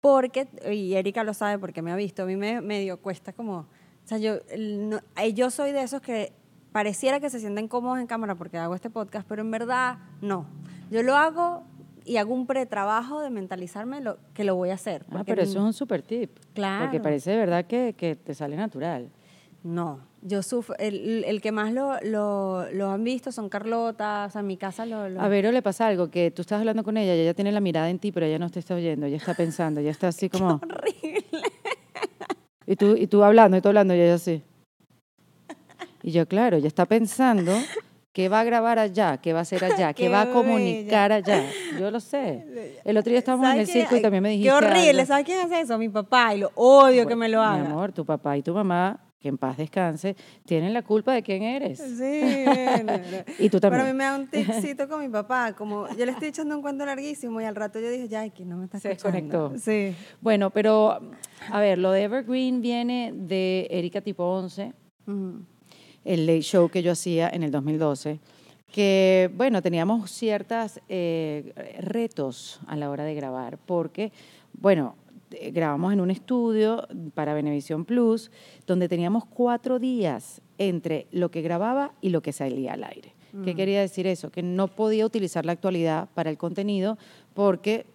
porque, y Erika lo sabe porque me ha visto, a mí me medio cuesta como, o sea, yo, no- eh, yo soy de esos que pareciera que se sienten cómodos en cámara porque hago este podcast, pero en verdad no. Yo lo hago y hago un pretrabajo de mentalizarme lo, que lo voy a hacer. Ah, porque pero eso es un super tip. Porque Claro. parece de verdad que, que te sale natural. No, yo sufro, el, el que más lo, lo, lo han visto son Carlota, o sea, en mi casa lo... lo- A Vero le pasa algo, que tú estás hablando con ella y ella tiene la mirada en ti, pero ella no te está oyendo, ella está pensando, ella está así como... horrible. Y tú, y tú hablando, y tú hablando, y ella así. Y yo, claro, ella está pensando qué va a grabar allá, qué va a hacer allá, Qué va a comunicar allá. Yo lo sé. El otro día estábamos en el circo y también me dijiste Qué horrible. ¿sabes quién hace eso? Mi papá, y lo odio que me lo Mi haga. amor, tu papá y tu mamá, que en paz descanse, tienen la culpa de quién eres. Sí, no. Y tú Pero a también. mí me da un ticito con mi papá, como yo le estoy echando un cuento larguísimo y al rato yo dije, ya, que no me está Se escuchando. desconectó. Sí. Bueno, pero a ver, lo de Evergreen viene de Erika Tipo 11, Ujú. El late show que yo hacía en el 2012, que bueno, teníamos ciertos retos a la hora de grabar, porque, bueno, eh, grabamos en un estudio para Venevisión Plus, donde teníamos cuatro días entre lo que grababa y lo que salía al aire. ¿Qué quería decir eso? Que no podía utilizar la actualidad para el contenido porque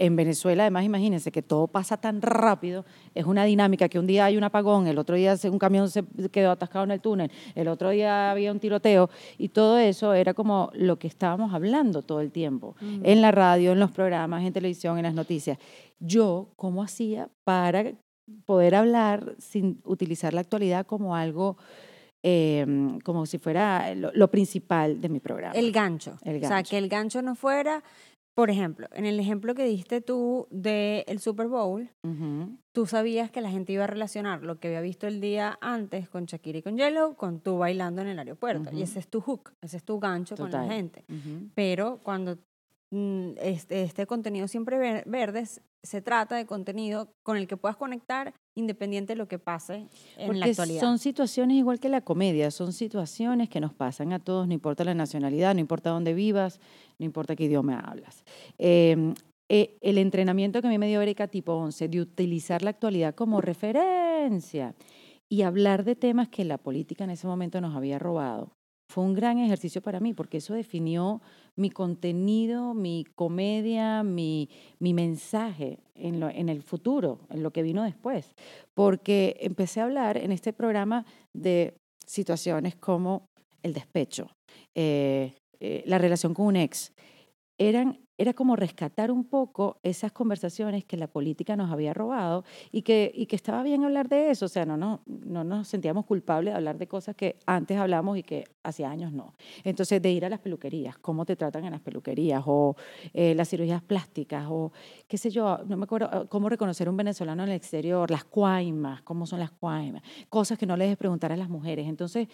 en Venezuela, además, imagínense que todo pasa tan rápido, es una dinámica que un día hay un apagón, el otro día un camión se quedó atascado en el túnel, el otro día había un tiroteo, y todo eso era como lo que estábamos hablando todo el tiempo, en la radio, en los programas, en televisión, en las noticias. Yo, ¿cómo hacía para poder hablar sin utilizar la actualidad como algo, eh, como si fuera lo, lo principal de mi programa? El gancho. El O sea, que el gancho no fuera, por ejemplo, en el ejemplo que diste tú del Super Bowl, tú sabías que la gente iba a relacionar lo que había visto el día antes con Shakira y con Yellow con tú bailando en el aeropuerto. Y ese es tu hook, ese es tu gancho con la gente. Pero cuando este, este contenido siempre ver- verde s- se trata de contenido con el que puedas conectar independiente de lo que pase en la actualidad. son situaciones igual que la comedia, son situaciones que nos pasan a todos, no importa la nacionalidad, no importa dónde vivas, no importa qué idioma hablas. Eh, eh, el entrenamiento que a mí me dio Erika tipo 11 de utilizar la actualidad como referencia y hablar de temas que la política en ese momento nos había robado, fue un gran ejercicio para mí porque eso definió mi contenido, mi comedia, mi, mi mensaje en, lo- en el futuro, en lo que vino después. Porque empecé a hablar en este programa de situaciones como el despecho, eh, eh, la relación con un ex. Eran, era como rescatar un poco esas conversaciones que la política nos había robado y que, y que estaba bien hablar de eso. O sea, no, no, no nos sentíamos culpables de hablar de cosas que antes hablamos y que hace años no. Entonces, de ir a las peluquerías, cómo te tratan en las peluquerías, o eh, las cirugías plásticas, o qué sé yo, no me acuerdo, eh, cómo reconocer un venezolano en el exterior, las cuaimas, cómo son las cuaimas, cosas que no les preguntar a las mujeres. Entonces,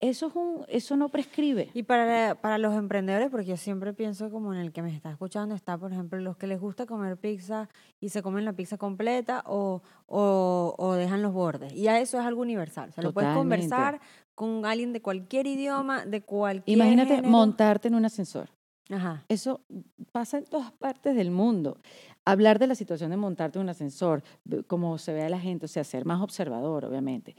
eso, es un, eso no prescribe. Y para, para los emprendedores, porque yo siempre pienso como en el que me está escuchando, está, por ejemplo, los que les gusta comer pizza y se comen la pizza completa o, o, o dejan los bordes. Y a eso es algo universal. O sea, lo puedes conversar con alguien de cualquier idioma, de cualquier Imagínate género. montarte en un ascensor. Ajá. Eso pasa en todas partes del mundo. Hablar de la situación de montarte en un ascensor, cómo se ve a la gente, o sea, ser más observador, obviamente.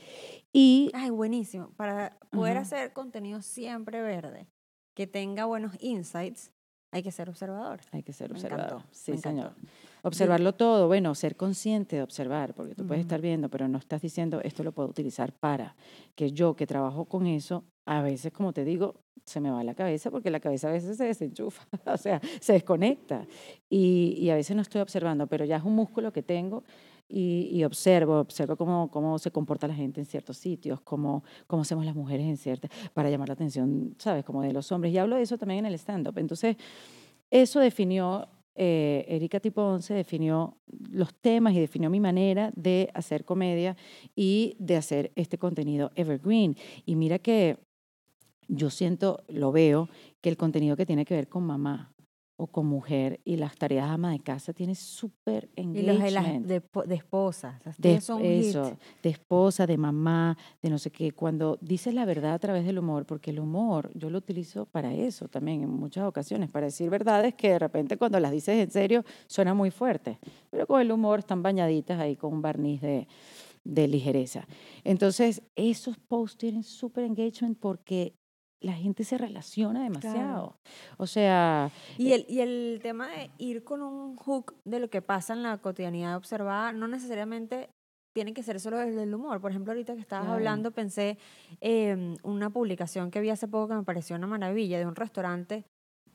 Y Ay, buenísimo. Para poder hacer contenido siempre verde, que tenga buenos insights, hay que ser observador. hay que ser observador. encantó, Sí, señor. Observarlo todo, bueno, ser consciente de observar, porque tú puedes estar viendo, pero no estás diciendo, esto lo puedo utilizar para. Que yo que trabajo con eso, a veces, como te digo, se me va la cabeza, porque la cabeza a veces se desenchufa, o sea, se desconecta. Y, y a veces no estoy observando, pero ya es un músculo que tengo y, y observo, observo cómo, cómo se comporta la gente en ciertos sitios, cómo, cómo hacemos las mujeres en ciertas, para llamar la atención, ¿sabes? Como de los hombres. Y hablo de eso también en el stand-up. Entonces, eso definió, eh, Erika Tipo 11 definió los temas y definió mi manera de hacer comedia y de hacer este contenido evergreen. Y mira que yo siento, lo veo, que el contenido que tiene que ver con mamá o con mujer y las tareas de ama de casa tiene súper Y los de, las, engagement. de, de esposas. las De son hit. de esposa, de mamá, de no sé qué. Cuando dices la verdad a través del humor, porque el humor yo lo utilizo para eso también en muchas ocasiones, para decir verdades que de repente cuando las dices en serio suena muy fuerte, pero con el humor están bañaditas ahí con un barniz de, de ligereza. Entonces, esos posts tienen súper engagement porque la gente se relaciona demasiado. O sea, Y el, y el tema de ir con un hook de lo que pasa en la cotidianidad observada no necesariamente tiene que ser solo desde el humor. Por ejemplo, ahorita que estabas Claro. hablando, pensé en una publicación que vi hace poco que me pareció una maravilla de un restaurante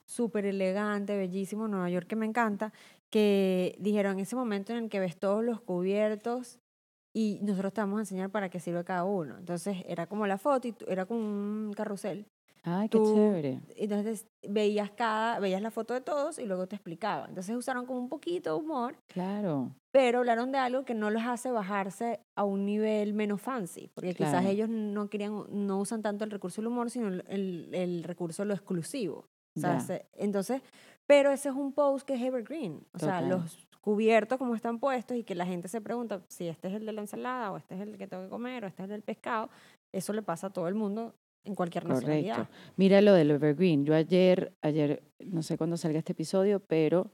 súper elegante, bellísimo, en Nueva York, que me encanta, que dijeron en ese momento en el que ves todos los cubiertos y nosotros te vamos a enseñar para qué sirve cada uno. Entonces era como la foto y era como un carrusel. Ay, qué Tú- chévere. Entonces veías cada, veías la foto de todos y luego te explicaba. Entonces usaron como un poquito de humor, Claro, pero hablaron de algo que no los hace bajarse a un nivel menos fancy, porque quizás Claro. ellos no querían, no usan tanto el recurso del humor, sino el, el, recurso de lo exclusivo. O sea, se- entonces, pero ese es un post que es evergreen. O sea, Total. los cubiertos como están puestos y que la gente se pregunta si este es el de la ensalada o este es el que tengo que comer o este es el del pescado, eso le pasa a todo el mundo en cualquier nacionalidad. Correcto. Mira lo del Evergreen. Yo ayer, ayer, no sé cuándo salga este episodio, pero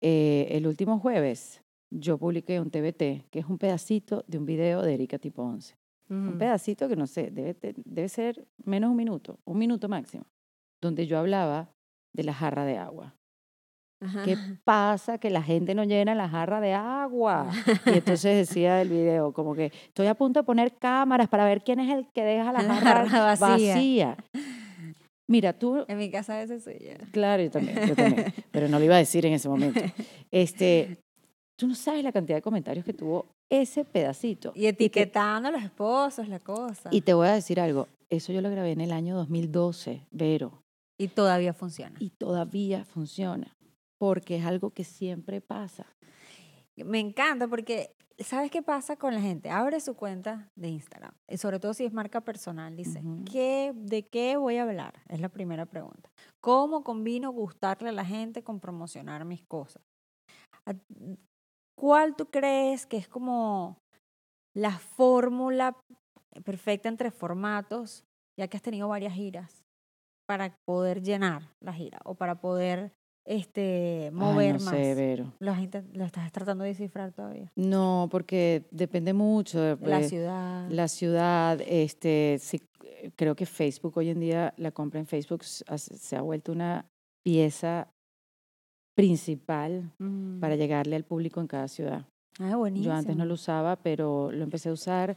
eh, el último jueves yo publiqué un TBT, que es un pedacito de un video de Erika Tipo 11. Un pedacito que no sé, debe, debe ser menos un minuto, un minuto máximo, donde yo hablaba de la jarra de agua. ¿Qué pasa? Que la gente no llena la jarra de agua. Y entonces decía el video, como que estoy a punto de poner cámaras para ver quién es el que deja la La jarra, jarra vacía. vacía. Mira, tú, En mi casa a veces soy yo. claro, yo también, yo también, pero no lo iba a decir en ese momento. Este, tú no sabes la cantidad de comentarios que tuvo ese pedacito. Y etiquetando a los esposos, la cosa. Y te voy a decir algo, eso yo lo grabé en el año 2012, Vero, Y todavía funciona. y todavía funciona, porque es algo que siempre pasa. Me encanta porque, ¿sabes qué pasa con la gente? Abre su cuenta de Instagram, y sobre todo si es marca personal, dice, Ujú. ¿qué, ¿de qué voy a hablar? Es la primera pregunta. ¿Cómo combino gustarle a la gente con promocionar mis cosas? ¿A- ¿Cuál tú crees que es como la fórmula perfecta entre formatos, ya que has tenido varias giras, para poder llenar la gira o para poder este, mover Ay, no más? sé, Vero. Gente- lo estás tratando de descifrar todavía. No, porque depende mucho de, la de ciudad. la ciudad. Este, sí, creo que Facebook hoy en día, la compra en Facebook se ha vuelto una pieza principal Mm. para llegarle al público en cada ciudad. Ah, buenísimo. Yo antes no lo usaba, pero lo empecé a usar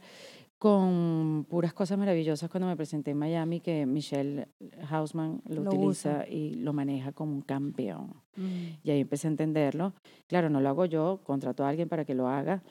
con puras cosas maravillosas cuando me presenté en Miami, que Michelle Hausman lo, Lo utiliza usa. y lo maneja como un campeón. Mm. Y ahí empecé a entenderlo. Claro, no lo hago yo, contrato a alguien para que lo haga.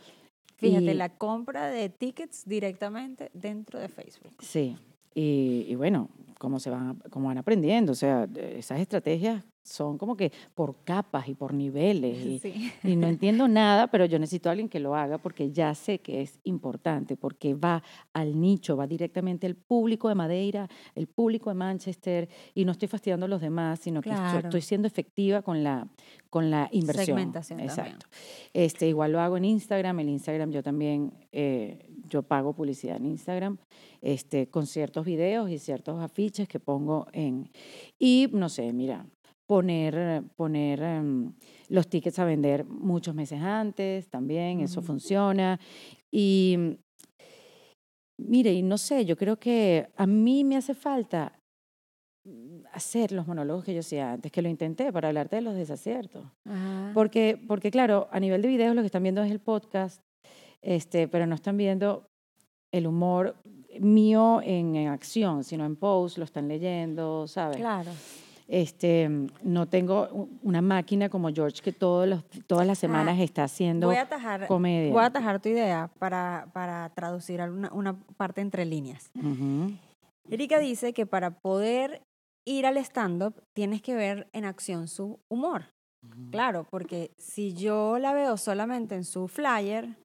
Fíjate, Y- la compra de tickets directamente dentro de Facebook. Sí, y, y bueno, como se van, como van aprendiendo, o sea, esas estrategias son como que por capas y por niveles. Y, Sí. y no entiendo nada, pero yo necesito a alguien que lo haga porque ya sé que es importante, porque va al nicho, va directamente al público de Madeira, el público de Manchester, y no estoy fastidiando a los demás, sino que estoy- Claro. estoy siendo efectiva con la, con la inversión. Segmentación también. Exacto. Este, igual lo hago en Instagram, el Instagram yo también, eh, yo pago publicidad en Instagram, este, con ciertos videos y ciertos afiches que pongo en, y no sé, mira, poner, poner em, los tickets a vender muchos meses antes también, eso funciona. Y mire, y no sé, yo creo que a mí me hace falta hacer los monólogos que yo hacía antes, que lo intenté para hablarte de los desaciertos. Ajá. Porque, porque claro, a nivel de videos lo que están viendo es el podcast, este, pero no están viendo el humor mío en, en acción, sino en post, lo están leyendo, ¿sabes? Claro. Este, no tengo una máquina como George que todos los, todas las semanas Ah, está haciendo Voy a atajar, comedia. voy a atajar tu idea para, para traducir alguna, una parte entre líneas. Erika dice que para poder ir al stand-up tienes que ver en acción su humor. Claro, porque si yo la veo solamente en su flyer,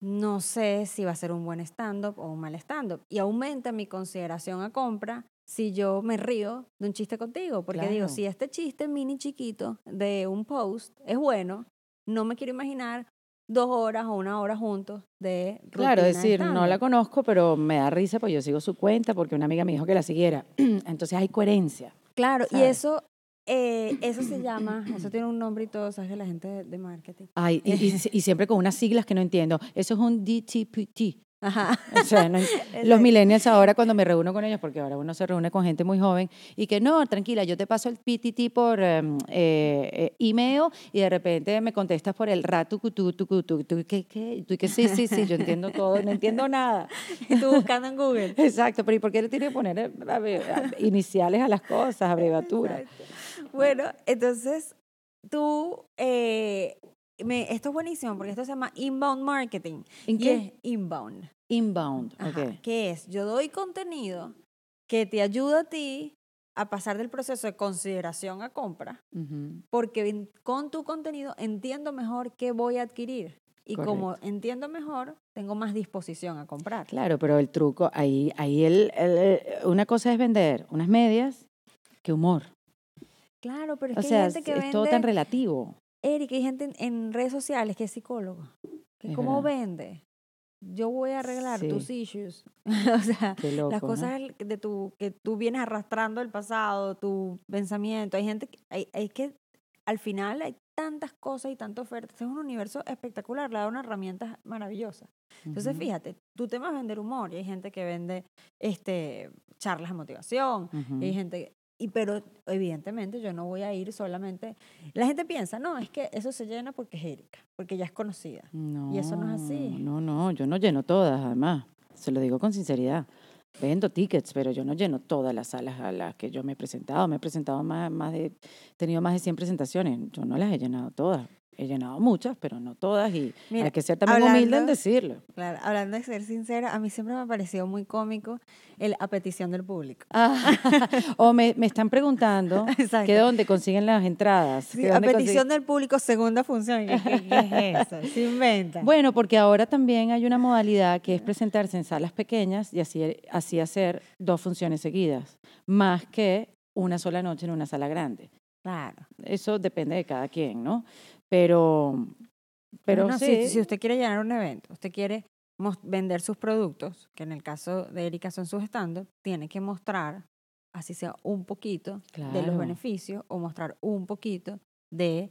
no sé si va a ser un buen stand-up o un mal stand-up. Y aumenta mi consideración a compra si yo me río de un chiste contigo. Porque digo, Claro. si este chiste mini chiquito de un post es bueno, no me quiero imaginar dos horas o una hora juntos de Claro, de decir, no la conozco, pero me da risa porque yo sigo su cuenta porque una amiga me dijo que la siguiera. Entonces hay coherencia. Claro, y eso, eh, eso se llama, eso tiene un nombre y todo, sabes que la gente de, de marketing. Ay, y, y- y siempre con unas siglas que no entiendo. Eso es un DTPT. Ajá. O sea, no en- los millennials ahora cuando me reúno con ellos, porque ahora uno se reúne con gente muy joven, y que no, tranquila, yo te paso el PTT por em, eh, eh, email y de repente me contestas por el ratu, tu, tu, tu, tu, ¿qué? Tú, que sí, sí, sí, yo entiendo todo, no entiendo nada. Y tú buscando en Google. Exacto, pero ¿y por qué le tiene que poner eh, iniciales a las cosas, abreviaturas? Exacto. Bueno, entonces tú, eh, me, esto es buenísimo porque esto se llama inbound marketing. ¿En qué? es inbound. Inbound, Ajá, ok. Que es, yo doy contenido que te ayuda a ti a pasar del proceso de consideración a compra, Ujú. porque en- con tu contenido entiendo mejor qué voy a adquirir. Y como Correcto. entiendo mejor, tengo más disposición a comprar. Claro, pero el truco, ahí, ahí el, el- una cosa es vender unas medias que humor. Claro, pero es O que sea, hay gente que es vende... todo tan relativo. Eric, hay gente en, en redes sociales que es psicólogo. Que Es ¿Cómo verdad. vende? Yo voy a arreglar tus issues. o sea, loco, las ¿no? cosas de tu, que tú vienes arrastrando del pasado, tu pensamiento. Hay gente que, hay, hay que, al final hay tantas cosas y tantas ofertas. Es un universo espectacular, le da una herramienta maravillosa. Entonces, fíjate, tu tema es vender humor y hay gente que vende este, charlas de motivación y hay gente, y pero evidentemente yo no voy a ir solamente. La gente piensa, no, es que eso se llena porque es Erika, porque ya es conocida. No, y eso no es así. No, no, yo no lleno todas, además. Se lo digo con sinceridad. Vendo tickets, pero yo no lleno todas las salas a las que yo me he presentado. Me he presentado más, más de, he tenido más de 100 presentaciones. Yo no las he llenado todas. He llenado muchas, pero no todas. Y Mira, hay que ser también humilde en decirlo. Claro, hablando de ser sincera, a mí siempre me ha parecido muy cómico el a petición del público. Ah, o me, me están preguntando Exacto. que dónde consiguen las entradas. Sí, a petición del público, segunda función. ¿Qué, qué- qué es eso? Se inventa. Bueno, porque ahora también hay una modalidad que es presentarse en salas pequeñas y así, así hacer dos funciones seguidas, más que una sola noche en una sala grande. claro. Eso depende de cada quien, ¿no? Pero, pero sí, si, si usted quiere llenar un evento, usted quiere vender sus productos, que en el caso de Erika son sus stand tiene que mostrar, así sea un poquito, de los beneficios o mostrar un poquito de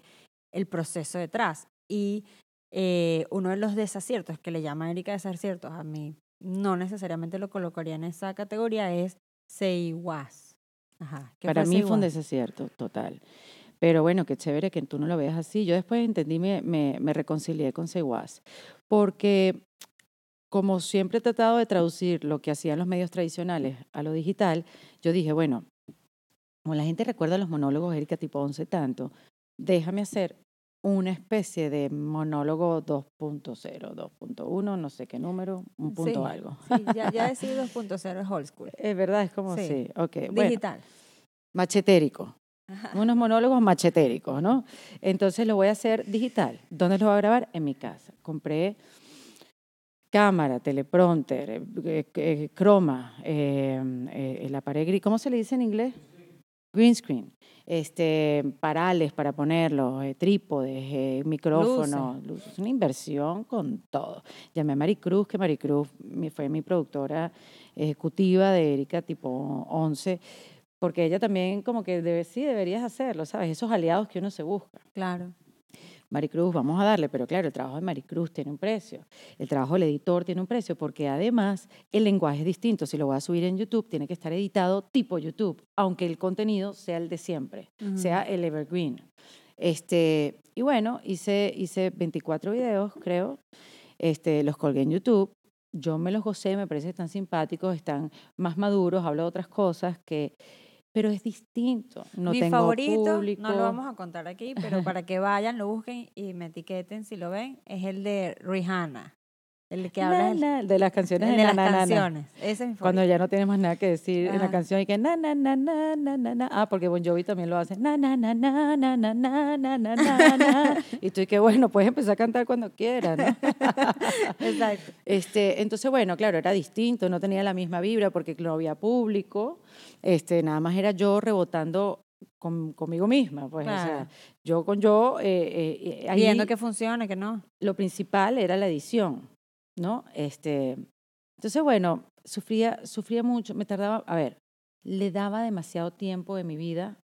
el proceso detrás. Y eh, uno de los desaciertos que le llama Erika desaciertos, a mí no necesariamente lo colocaría en esa categoría, es say was. Ajá. ¿qué para mí fue un desacierto total. Pero bueno, qué chévere que tú no lo veas así. Yo después entendí, me, me, me reconcilié con Seguas, porque como siempre he tratado de traducir lo que hacían los medios tradicionales a lo digital, yo dije, bueno, como la gente recuerda los monólogos Erika tipo 11 tanto, déjame hacer una especie de monólogo 2.0, 2.1, no sé qué número, un punto Sí, algo. Sí, ya, ya decir 2.0 es old school. Es verdad, es como Sí. sí, ok, bueno, Digital. Unos monólogos machetéricos, ¿no? Entonces lo voy a hacer digital. ¿Dónde lo voy a grabar? En mi casa. Compré cámara, teleprompter, eh, eh, eh, croma, eh, la pared gris. ¿Cómo se le dice en inglés? Green screen. Este, parales para ponerlos, trípodes, micrófonos, luces. Una inversión con todo. Llamé a Maricruz, que Maricruz fue mi productora ejecutiva de Erika tipo 11 porque ella también como que debe, sí deberías hacerlo, ¿sabes? Esos aliados que uno se busca. Claro. Maricruz, vamos a darle, pero claro, el trabajo de Maricruz tiene un precio, el trabajo del editor tiene un precio, porque además el lenguaje es distinto. Si lo voy a subir en YouTube, tiene que estar editado tipo YouTube, aunque el contenido sea el de siempre, sea el evergreen. Este, y bueno, hice, hice 24 videos, creo, este, los colgué en YouTube. Yo me los gocé, me parece que están simpáticos, están más maduros, hablo de otras cosas que pero es distinto. No Mi tengo favorito, público. no lo vamos a contar aquí, pero para que vayan, lo busquen y me etiqueten si lo ven, es el de Rihanna. El que habla Na, na, de las canciones de, de las na, canciones. Ese es mi. Cuando ya no tienes más nada que decir en la canción y que na na na na na na na. Ah, porque Bon Jovi también lo hace. Na na na na na na na na na. Y tú y que bueno, puedes empezar a cantar cuando quieras, ¿no? Exacto. Este, entonces, bueno, claro, era distinto, no tenía la misma vibra porque no había público, este, nada más era yo rebotando con- conmigo misma, pues, o sea, Claro. yo con yo, eh, eh, ahí Viendo que funciona, que no. lo principal era la edición, ¿no? Este, entonces, bueno, sufría, sufría mucho, me tardaba, a ver, le daba demasiado tiempo de mi vida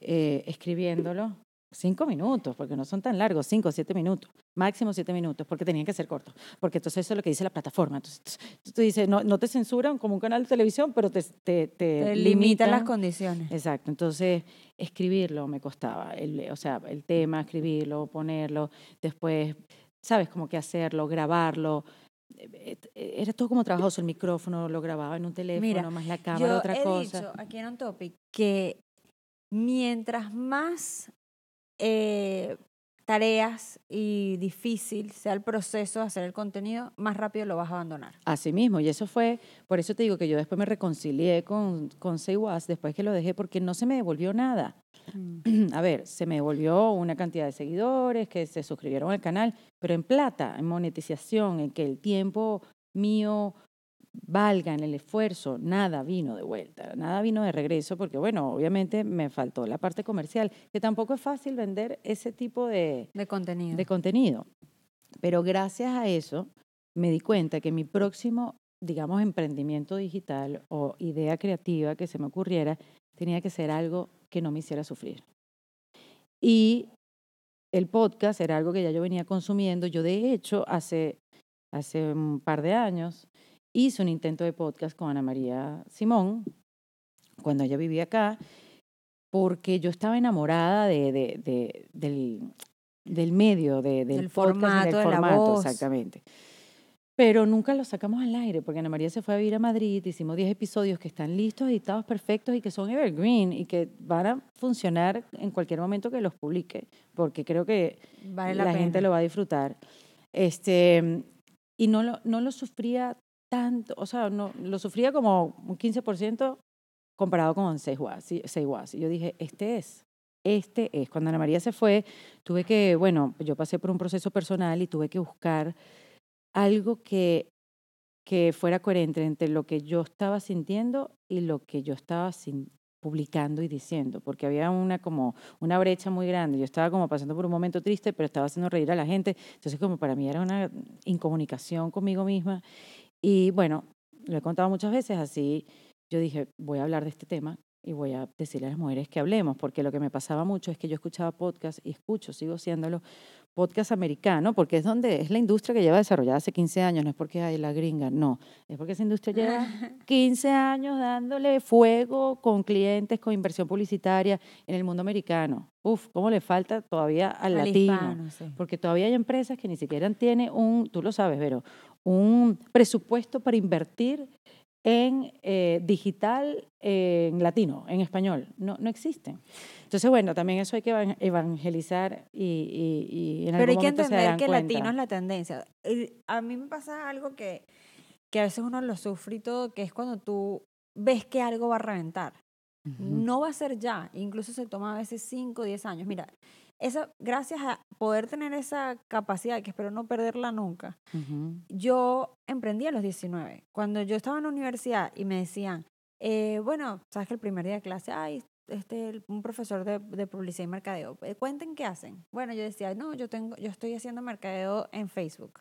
eh, escribiéndolo, cinco minutos, porque no son tan largos, cinco o siete minutos, máximo siete minutos, porque tenían que ser cortos, porque entonces eso es lo que dice la plataforma. Entonces, tú- dices, no, no te censuran como un canal de televisión, pero te, te, te Te limitan las condiciones. Exacto, entonces escribirlo me costaba, el, o sea, el tema, escribirlo, ponerlo, después, ¿sabes? Como que hacerlo, grabarlo. Eh, eh, Era todo como trabajoso, el micrófono lo grababa en un teléfono, Mira, más la cámara, Yo otra he cosa. dicho aquí en On Topic que mientras más eh, tareas y difícil sea el proceso de hacer el contenido, más rápido lo vas a abandonar. Así mismo, y eso fue, por eso te digo que yo después me reconcilié con, con después que lo dejé, porque no se me devolvió nada. A ver, se me devolvió una cantidad de seguidores que se suscribieron al canal, pero en plata, en monetización, en que el tiempo mío valga en el esfuerzo, nada vino de vuelta, nada vino de regreso, porque bueno, obviamente me faltó la parte comercial, que tampoco es fácil vender ese tipo de, De contenido. de contenido. Pero gracias a eso me di cuenta que mi próximo, digamos, emprendimiento digital o idea creativa que se me ocurriera tenía que ser algo que no me hiciera sufrir. Y el podcast era algo que ya yo venía consumiendo. Yo, de hecho, hace, hace un par de años hice un intento de podcast con Ana María Simón, cuando ella vivía acá, porque yo estaba enamorada de, de- de- del, del medio, de- del, Del podcast, y formato, de del la formato, voz. exactamente. Pero nunca lo sacamos al aire, porque Ana María se fue a vivir a Madrid, hicimos 10 episodios que están listos, editados, perfectos y que son evergreen y que van a funcionar en cualquier momento que los publique, porque creo que vale la, la, gente lo va a disfrutar. Este, y no lo, no lo sufría tanto, o sea, no, lo sufría como un 15% comparado con Was. Y yo dije, este es, este es. Cuando Ana María se fue, tuve que, bueno, yo pasé por un proceso personal y tuve que buscar algo que, que fuera coherente entre lo que yo estaba sintiendo y lo que yo estaba sin- publicando y diciendo, porque había una como una brecha muy grande. Yo estaba como pasando por un momento triste, pero estaba haciendo reír a la gente. Entonces, como para mí era una incomunicación conmigo misma. Y bueno, lo he contado muchas veces, así yo dije, voy a hablar de este tema y voy a decirle a las mujeres que hablemos, porque lo que me pasaba mucho es que yo escuchaba podcast y escucho, sigo haciéndolo, podcast americano, porque es donde es la industria que lleva desarrollada hace 15 años, no es porque hay la gringa, no, es porque esa industria lleva 15 años dándole fuego con clientes, con inversión publicitaria en el mundo americano. Uf, ¿cómo le falta todavía al, Al latino? hispano, sí. Porque todavía hay empresas que ni siquiera tienen un, tú lo sabes, Vero, un presupuesto para invertir en eh, digital eh, en latino, en español. No, no existen. Entonces, bueno, también eso hay que evan- evangelizar y, y- y en Pero hay que momento entender que cuenta. latino es la tendencia. A mí me pasa algo que, que a veces uno lo sufre y todo, que es cuando tú ves que algo va a reventar. No va a ser ya, incluso se toma a veces 5 o 10 años. Mira, esa, gracias a poder tener esa capacidad, que espero no perderla nunca, yo emprendí a los 19. Cuando yo estaba en la universidad y me decían, eh, bueno, sabes que el primer día de clase, ay, este, un profesor de, de publicidad y mercadeo, eh, cuenten qué hacen. Bueno, yo decía, no, yo tengo, yo estoy haciendo mercadeo en Facebook.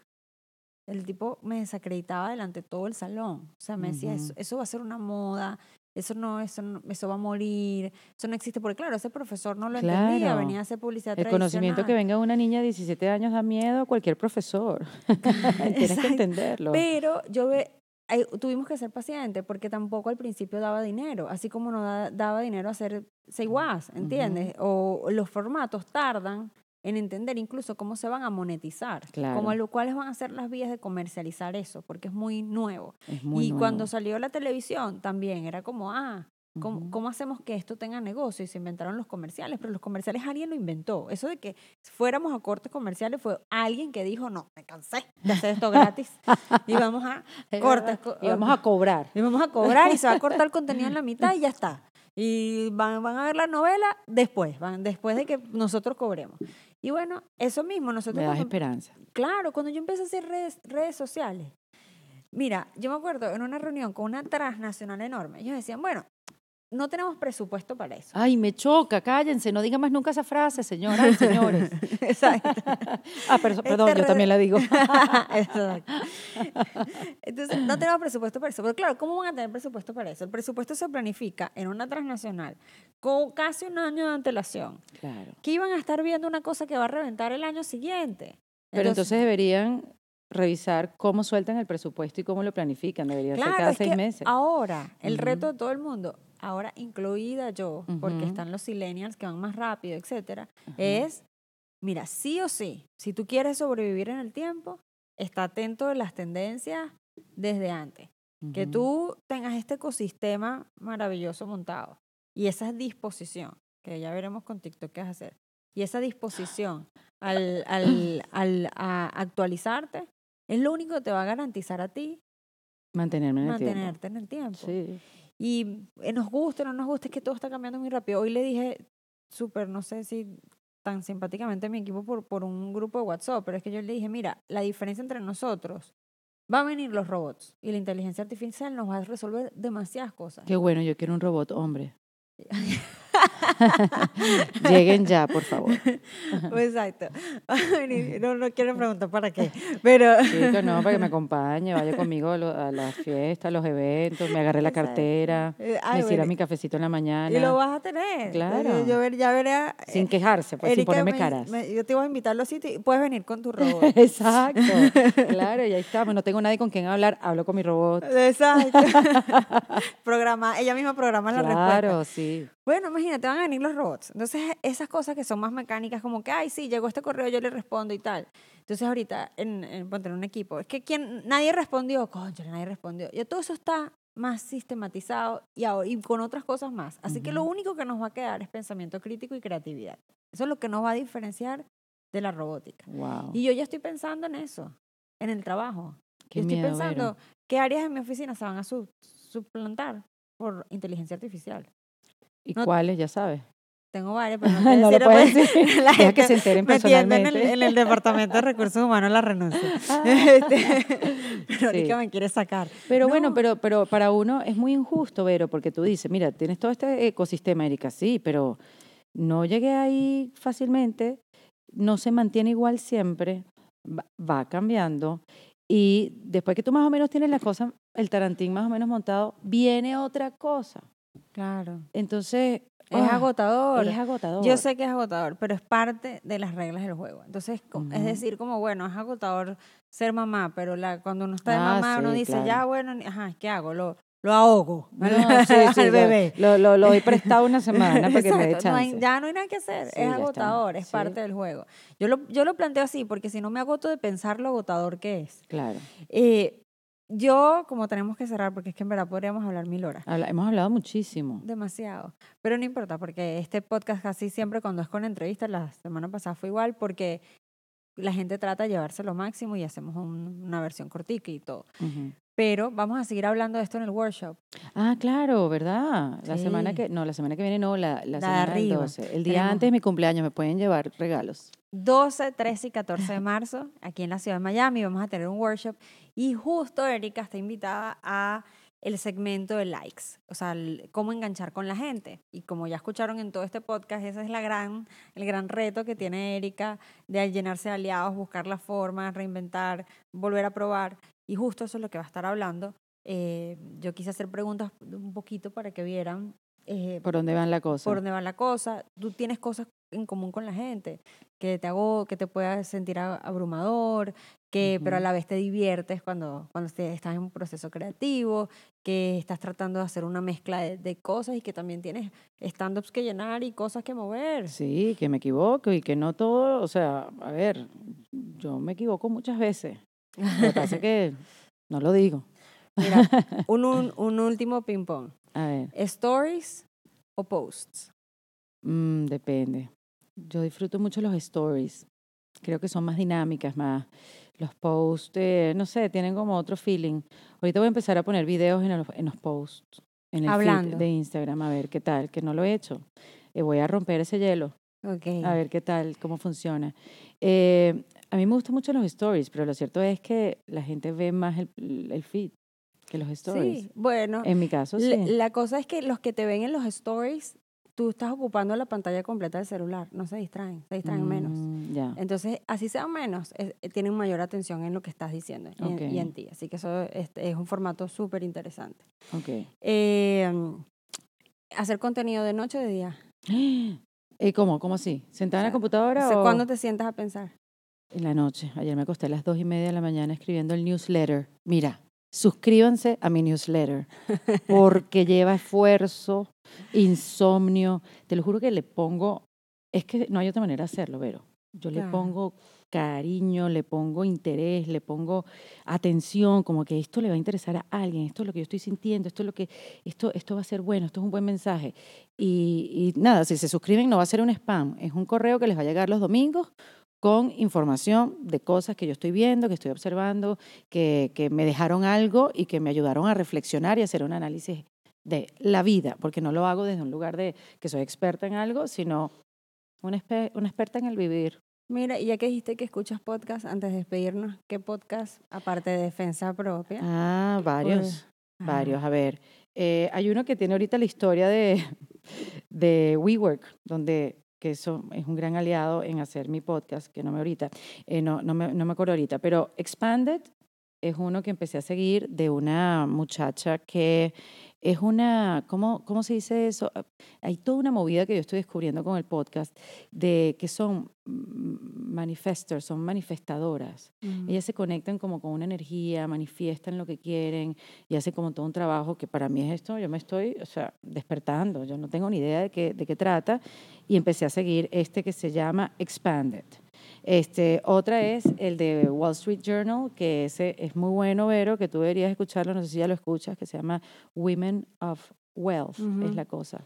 El tipo me desacreditaba delante de todo el salón. O sea, me decía, Ujú. eso, eso va a ser una moda, eso no, eso no- eso va a morir, eso no existe, porque claro, ese profesor no lo entendía, venía a hacer publicidad El conocimiento que venga una niña de 17 años da miedo a cualquier profesor. Tienes que entenderlo. Pero yo ve, tuvimos que ser pacientes porque tampoco al principio daba dinero, así como no da- daba dinero a hacer was, ¿entiendes? O los formatos tardan en entender incluso cómo se van a monetizar, Claro. como lo cuáles van a ser las vías de comercializar eso, porque es muy nuevo. Es muy y nuevo. cuando salió la televisión también era como, ah, ¿cómo, Ujú. cómo hacemos que esto tenga negocio? Y se inventaron los comerciales, pero los comerciales alguien lo inventó. Eso de que fuéramos a cortes comerciales fue alguien que dijo, no, me cansé de hacer esto gratis y vamos a Es cortes. Y vamos a cobrar. y vamos a cobrar y se va a cortar el contenido en la mitad y ya está. Y van, van a ver la novela después, van, después de que nosotros cobremos. Y bueno, eso mismo, nosotros Me das cuando- esperanza. Claro, cuando yo empecé a hacer redes, redes sociales, mira, yo me acuerdo en una reunión con una transnacional enorme, ellos decían, bueno, no tenemos presupuesto para eso. Ay, me choca, cállense, no digan más nunca esa frase, señoras y señores. Exacto. ah, pero, perdón, yo también la digo. Exacto. Entonces, no tenemos presupuesto para eso. Pero claro, ¿cómo van a tener presupuesto para eso? El presupuesto se planifica en una transnacional con casi un año de antelación. Claro. Que iban a estar viendo una cosa que va a reventar el año siguiente. Pero entonces deberían revisar cómo sueltan el presupuesto y cómo lo planifican. Debería ser Claro, cada es seis que meses. ahora, el reto de todo el mundo, ahora incluida yo, porque están los millennials que van más rápido, etcétera, es, mira, sí o sí, si tú quieres sobrevivir en el tiempo, está atento de las tendencias desde antes. Que tú tengas este ecosistema maravilloso montado y esa disposición, que ya veremos con TikTok qué vas a hacer, y esa disposición al, al, al a actualizarte, es lo único que te va a garantizar a ti Mantenerme en el tiempo. mantenerte en el tiempo. Sí. Y eh, nos guste o no nos guste, es que todo está cambiando muy rápido. Hoy le dije, súper, no sé si tan simpáticamente a mi equipo por, por un grupo de WhatsApp, pero es que yo le dije, mira, la diferencia entre nosotros, va a venir los robots y la inteligencia artificial nos va a resolver demasiadas cosas. Qué bueno, yo quiero un robot hombre. Lleguen ya, por favor. Exacto. No, no quiero preguntar para qué, pero... Chico, no, para que me acompañe, vaya conmigo a, lo- a las fiestas, a los eventos, me agarre la cartera, Eh, ay, me sirva bueno, mi cafecito en la mañana. Y lo vas a tener. Claro. Yo, ver- ya veré. a- Sin quejarse, pues, sin ponerme me- caras. me- yo te voy a invitar a los sitios y puedes venir con tu robot. Exacto, claro, y ahí estamos. No tengo nadie con quien hablar, hablo con mi robot. Exacto. Programa, ella misma programa la respuesta. Claro, sí. Bueno, imagínate, van a venir los robots. Entonces, esas cosas que son más mecánicas, como que, ay, sí, llegó este correo, yo le respondo y tal. Entonces, ahorita, en, en, en un equipo, es que quien, nadie respondió, concha, nadie respondió. Ya todo eso está más sistematizado y, ahora- y con otras cosas más. Así que lo único que nos va a quedar es pensamiento crítico y creatividad. Eso es lo que nos va a diferenciar de la robótica. Wow. Y yo ya estoy pensando en eso, en el trabajo. Qué Yo estoy miedo, pensando Vero. qué áreas de mi oficina se van a su- suplantar por inteligencia artificial. ¿Y no- cuáles? Ya sabes. Tengo varias, pero no, no lo puedes pues, decir. la Deja que gente se enteren metiendo en el, personalmente. en el departamento de recursos humanos la renuncia. Este, pero Erika Sí. me quiere sacar. Pero bueno, No. pero, pero para uno es muy injusto, Vero, porque tú dices, mira, tienes todo este ecosistema, Erika, sí, pero no llegué ahí fácilmente, no se mantiene igual siempre, va, va cambiando. Y después que tú más o menos tienes la cosa, el tarantín más o menos montado, viene otra cosa. Claro. Entonces, Es ah, agotador. Es agotador. Yo sé que es agotador, pero es parte de las reglas del juego. Entonces, es decir, como bueno, es agotador ser mamá, pero la, cuando uno está de Ah, mamá, uno dice, claro. ya, bueno, ajá, ¿qué hago? Lo, lo ahogo No, sí, sí, al lo- bebé. Lo, lo, lo he prestado una semana para que me dé Exacto, no hay- chance. ya no hay nada que hacer, Sí, es agotador, es parte del juego. Yo lo, yo lo planteo así, porque si no me agoto de pensar lo agotador que es. Claro. Eh, yo, como tenemos que cerrar, porque es que en verdad podríamos hablar mil horas. Habla- hemos hablado muchísimo. Demasiado. Pero no importa, porque este podcast casi siempre cuando es con entrevistas, la semana pasada fue igual, porque la gente trata de llevarse lo máximo y hacemos un- una versión cortica y todo. Pero vamos a seguir hablando de esto en el workshop. Ah, claro, ¿verdad? La semana que, no, la semana que viene no, la, la semana del arriba. 12. El día Tenemos- antes de mi cumpleaños me pueden llevar regalos. 12, 13 y 14 de marzo, aquí en la ciudad de Miami, vamos a tener un workshop y justo Erika está invitada a el segmento de likes, o sea, cómo enganchar con la gente. Y como ya escucharon en todo este podcast, ese es la gran, el gran reto que tiene Erika de llenarse de aliados, buscar la forma, reinventar, volver a probar. Y justo eso es lo que va a estar hablando eh, yo quise hacer preguntas un poquito para que vieran eh, ¿Por dónde van la cosa? por dónde va la cosa. Tú tienes cosas en común con la gente que te hago que te puedas sentir abrumador, que pero a la vez te diviertes cuando cuando estás en un proceso creativo, que estás tratando de hacer una mezcla de, de cosas y que también tienes stand-ups que llenar y cosas que mover. Sí, que me equivoco y que no todo, o sea, a ver, yo me equivoco muchas veces. Lo que pasa es que no lo digo. Mira, un, un, un último ping pong. A ver, ¿Stories o posts? mm, depende. Yo disfruto mucho los stories. Creo que son más dinámicas, más los posts, eh, no sé, tienen como otro feeling. Ahorita voy a empezar a poner videos en los, en los posts, en el feed Hablando. de Instagram, a ver qué tal, que no lo he hecho. Eh, voy a romper ese hielo. Ok. A ver qué tal, cómo funciona. Eh, a mí me gustan mucho los stories, pero lo cierto es que la gente ve más el, el feed que los stories. Sí, bueno. En mi caso, sí. La, cosa es que los que te ven en los stories, tú estás ocupando la pantalla completa del celular, no se distraen, se distraen menos. Mm, Ya. Entonces, así sean menos, es- eh, tienen mayor atención en lo que estás diciendo y, en, y Ok. en ti. Así que eso es, es un formato súper interesante. Ok. Eh, hacer contenido de noche o de día. ¿Y cómo? ¿Cómo así? ¿Sentada en la computadora o ¿Cuándo te sientas a pensar? en la noche? Ayer me acosté a las dos y media de la mañana escribiendo el newsletter. Mira, suscríbanse a mi newsletter porque lleva esfuerzo, insomnio. Te lo juro que le pongo, es que no hay otra manera de hacerlo, Vero. Yo le Claro. pongo cariño, le pongo interés, le pongo atención, como que esto le va a interesar a alguien, esto es lo que yo estoy sintiendo, esto es lo que, esto, esto va a ser bueno, esto es un buen mensaje. Y, y nada, si se suscriben no va a ser un spam, es un correo que les va a llegar los domingos con información de cosas que yo estoy viendo, que estoy observando, que, que me dejaron algo y que me ayudaron a reflexionar y hacer un análisis de la vida, porque no lo hago desde un lugar de que soy experta en algo, sino una, espe- una experta en el vivir. Mira, y ya que dijiste que escuchas podcast, antes de despedirnos, ¿qué podcast, aparte de defensa propia? Ah, varios, Ah, varios. A ver, eh, hay uno que tiene ahorita la historia de, de WeWork, donde que eso es un gran aliado en hacer mi podcast, que no me ahorita, eh, no, no, me, no me acuerdo ahorita, pero Expanded es uno que empecé a seguir de una muchacha que es una, ¿cómo, cómo se dice eso? Ah, Hay toda una movida que yo estoy descubriendo con el podcast de que son manifestors, son manifestadoras. ujú. Ellas se conectan como con una energía, manifiestan lo que quieren y hacen como todo un trabajo que para mí es esto, yo me estoy, o sea, despertando, yo no tengo ni idea de qué, de qué trata y empecé a seguir este que se llama Expanded. Este, otra es el de Wall Street Journal, que ese es muy bueno, Vero, que tú deberías escucharlo, no sé si ya lo escuchas, que se llama Women of Wealth, es la cosa.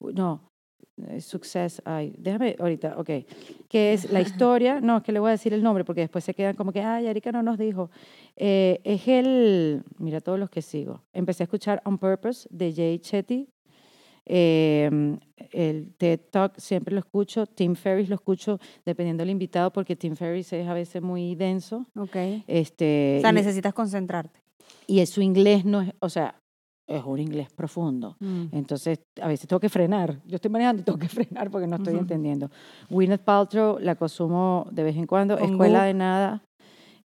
No, eh, Success, ay, déjame ahorita, ok, que es la historia, no, es que le voy a decir el nombre porque después se quedan como que, ay, Erika no nos dijo. Eh, es el, mira todos los que sigo. Empecé a escuchar On Purpose de Jay Chetty. Eh, el TED Talk siempre lo escucho. Tim Ferriss lo escucho dependiendo del invitado porque Tim Ferriss es a veces muy denso. Ok. Este, O sea, y, necesitas concentrarte. y su inglés no es, o sea, es un inglés profundo. Mm. Entonces, a veces tengo que frenar. Yo estoy manejando y tengo que frenar porque no estoy Ujú. entendiendo. Gwyneth Paltrow la consumo de vez en cuando. Escuela Gu. de Nada.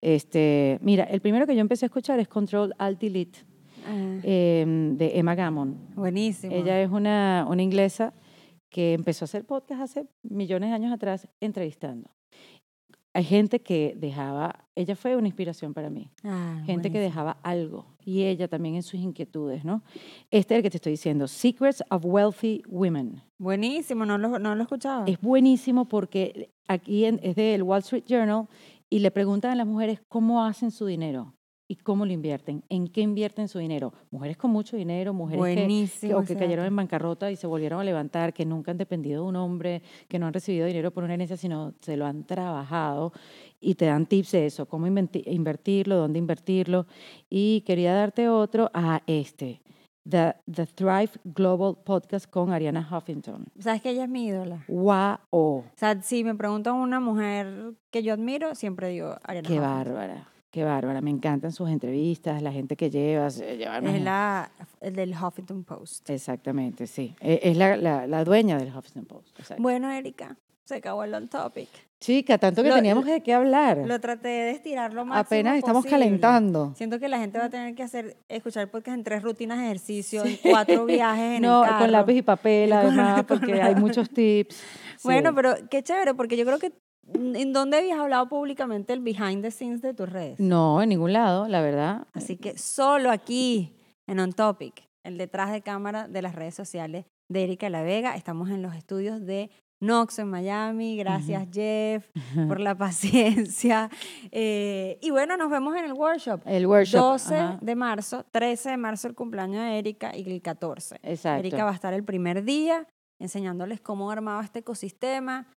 Este, mira, el primero que yo empecé a escuchar es Control Alt Delete Ah, em, de Emma Gammon. buenísimo. Ella es una, una inglesa que empezó a hacer podcast hace millones de años atrás entrevistando. Hay gente que dejaba, ella fue una inspiración para mí Ah, gente que buenísimo. dejaba algo y ella también en sus inquietudes, ¿no? Este es el que te estoy diciendo, Secrets of Wealthy Women. Buenísimo, no lo, no lo escuchaba. Es buenísimo porque aquí en- es del Wall Street Journal y le preguntan a las mujeres cómo hacen su dinero y cómo lo invierten, en qué invierten su dinero. Mujeres con mucho dinero, mujeres que, que- o que cayeron en bancarrota y se volvieron a levantar, que nunca han dependido de un hombre, que no han recibido dinero por una herencia, sino se lo han trabajado y te dan tips de eso, cómo invertirlo, dónde invertirlo. Y quería darte otro a este, The, The Thrive Global Podcast con Ariana Huffington. ¿Sabes que ella es mi ídola? ¡Wow! O sea, si me preguntan una mujer que yo admiro, siempre digo Ariana ¡Qué Huffington. bárbara! ¡Qué bárbara! Me encantan sus entrevistas, la gente que lleva. se- lleva Es la el del Huffington Post. Exactamente, sí. E- Es la, la, la dueña del Huffington Post. exacto. Bueno, Erika, Se acabó el on topic. Chica, tanto que Lo- teníamos de qué hablar. Lo traté de estirar lo máximo Apenas estamos posible. calentando. Siento que la gente va a tener que hacer, escuchar podcast en tres rutinas de ejercicio, en cuatro viajes en no, el carro. con lápiz y papel, además, con- porque hay muchos tips. Bueno, Sí. pero qué chévere, porque yo creo que ¿en dónde habías hablado públicamente el behind the scenes de tus redes? No, en ningún lado, la verdad. Así que solo aquí en On Topic, el detrás de cámara de las redes sociales de Erika La Vega, estamos en los estudios de Nox en Miami. Gracias, Jeff, por la paciencia. Eh, y bueno, nos vemos en el workshop. El workshop. 12 ajá, de marzo, 13 de marzo el cumpleaños de Erika y el 14. Exacto. Erika va a estar el primer día enseñándoles cómo armaba este ecosistema,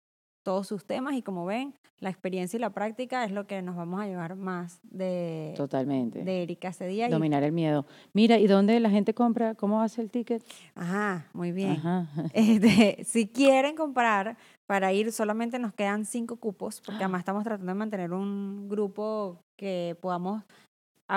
todos sus temas y como ven, la experiencia y la práctica es lo que nos vamos a llevar más de, Totalmente. de Erika ese día. y- Dominar el miedo. Mira, ¿y dónde la gente compra? ¿Cómo hace el ticket? Ajá, muy bien. Ajá. Este, si quieren comprar para ir, solamente nos quedan cinco cupos, porque además estamos tratando de mantener un grupo que podamos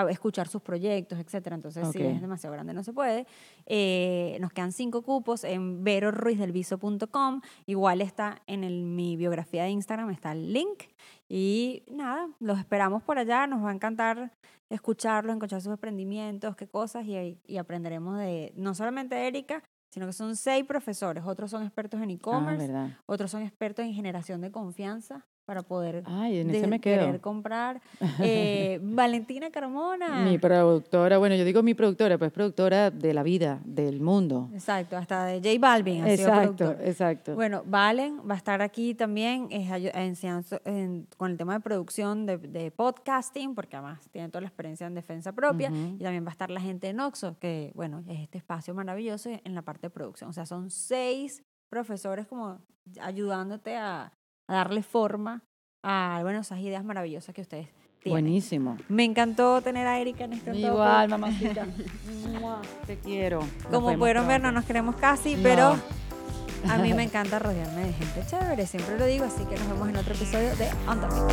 a- escuchar sus proyectos, etcétera. Entonces, si Ok. es demasiado grande, no se puede. Eh, nos quedan cinco cupos en veroruizdelviso.com. Igual está en el- mi biografía de Instagram, está el link. Y nada, los esperamos por allá. Nos va a encantar escucharlos, escuchar sus emprendimientos, qué cosas, y, y aprenderemos de no solamente de Erika, sino que son seis profesores. Otros son expertos en Ah, e-commerce, verdad. otros son expertos en generación de confianza para poder Ay, en de- ese me querer quedo. comprar. Eh, Valentina Carmona. Mi productora, bueno, yo digo mi productora, pues productora de la vida, del mundo. Exacto, hasta de J Balvin ha sido Exacto, productor. exacto. Bueno, Valen va a estar aquí también es en- con el tema de producción de, de podcasting, porque además tiene toda la experiencia en defensa propia. Ujú. Y también va a estar la gente de Noxo, que bueno, es este espacio maravilloso en la parte de producción. O sea, son seis profesores como ayudándote a, a darle forma a bueno, esas ideas maravillosas que ustedes tienen. Buenísimo. Me encantó tener a Erika en este. Igual, mamacita. Te quiero. Nos Como pudieron ver, no nos queremos casi, No. pero a mí me encanta rodearme de gente chévere, siempre lo digo, así que nos vemos en otro episodio de On Topic.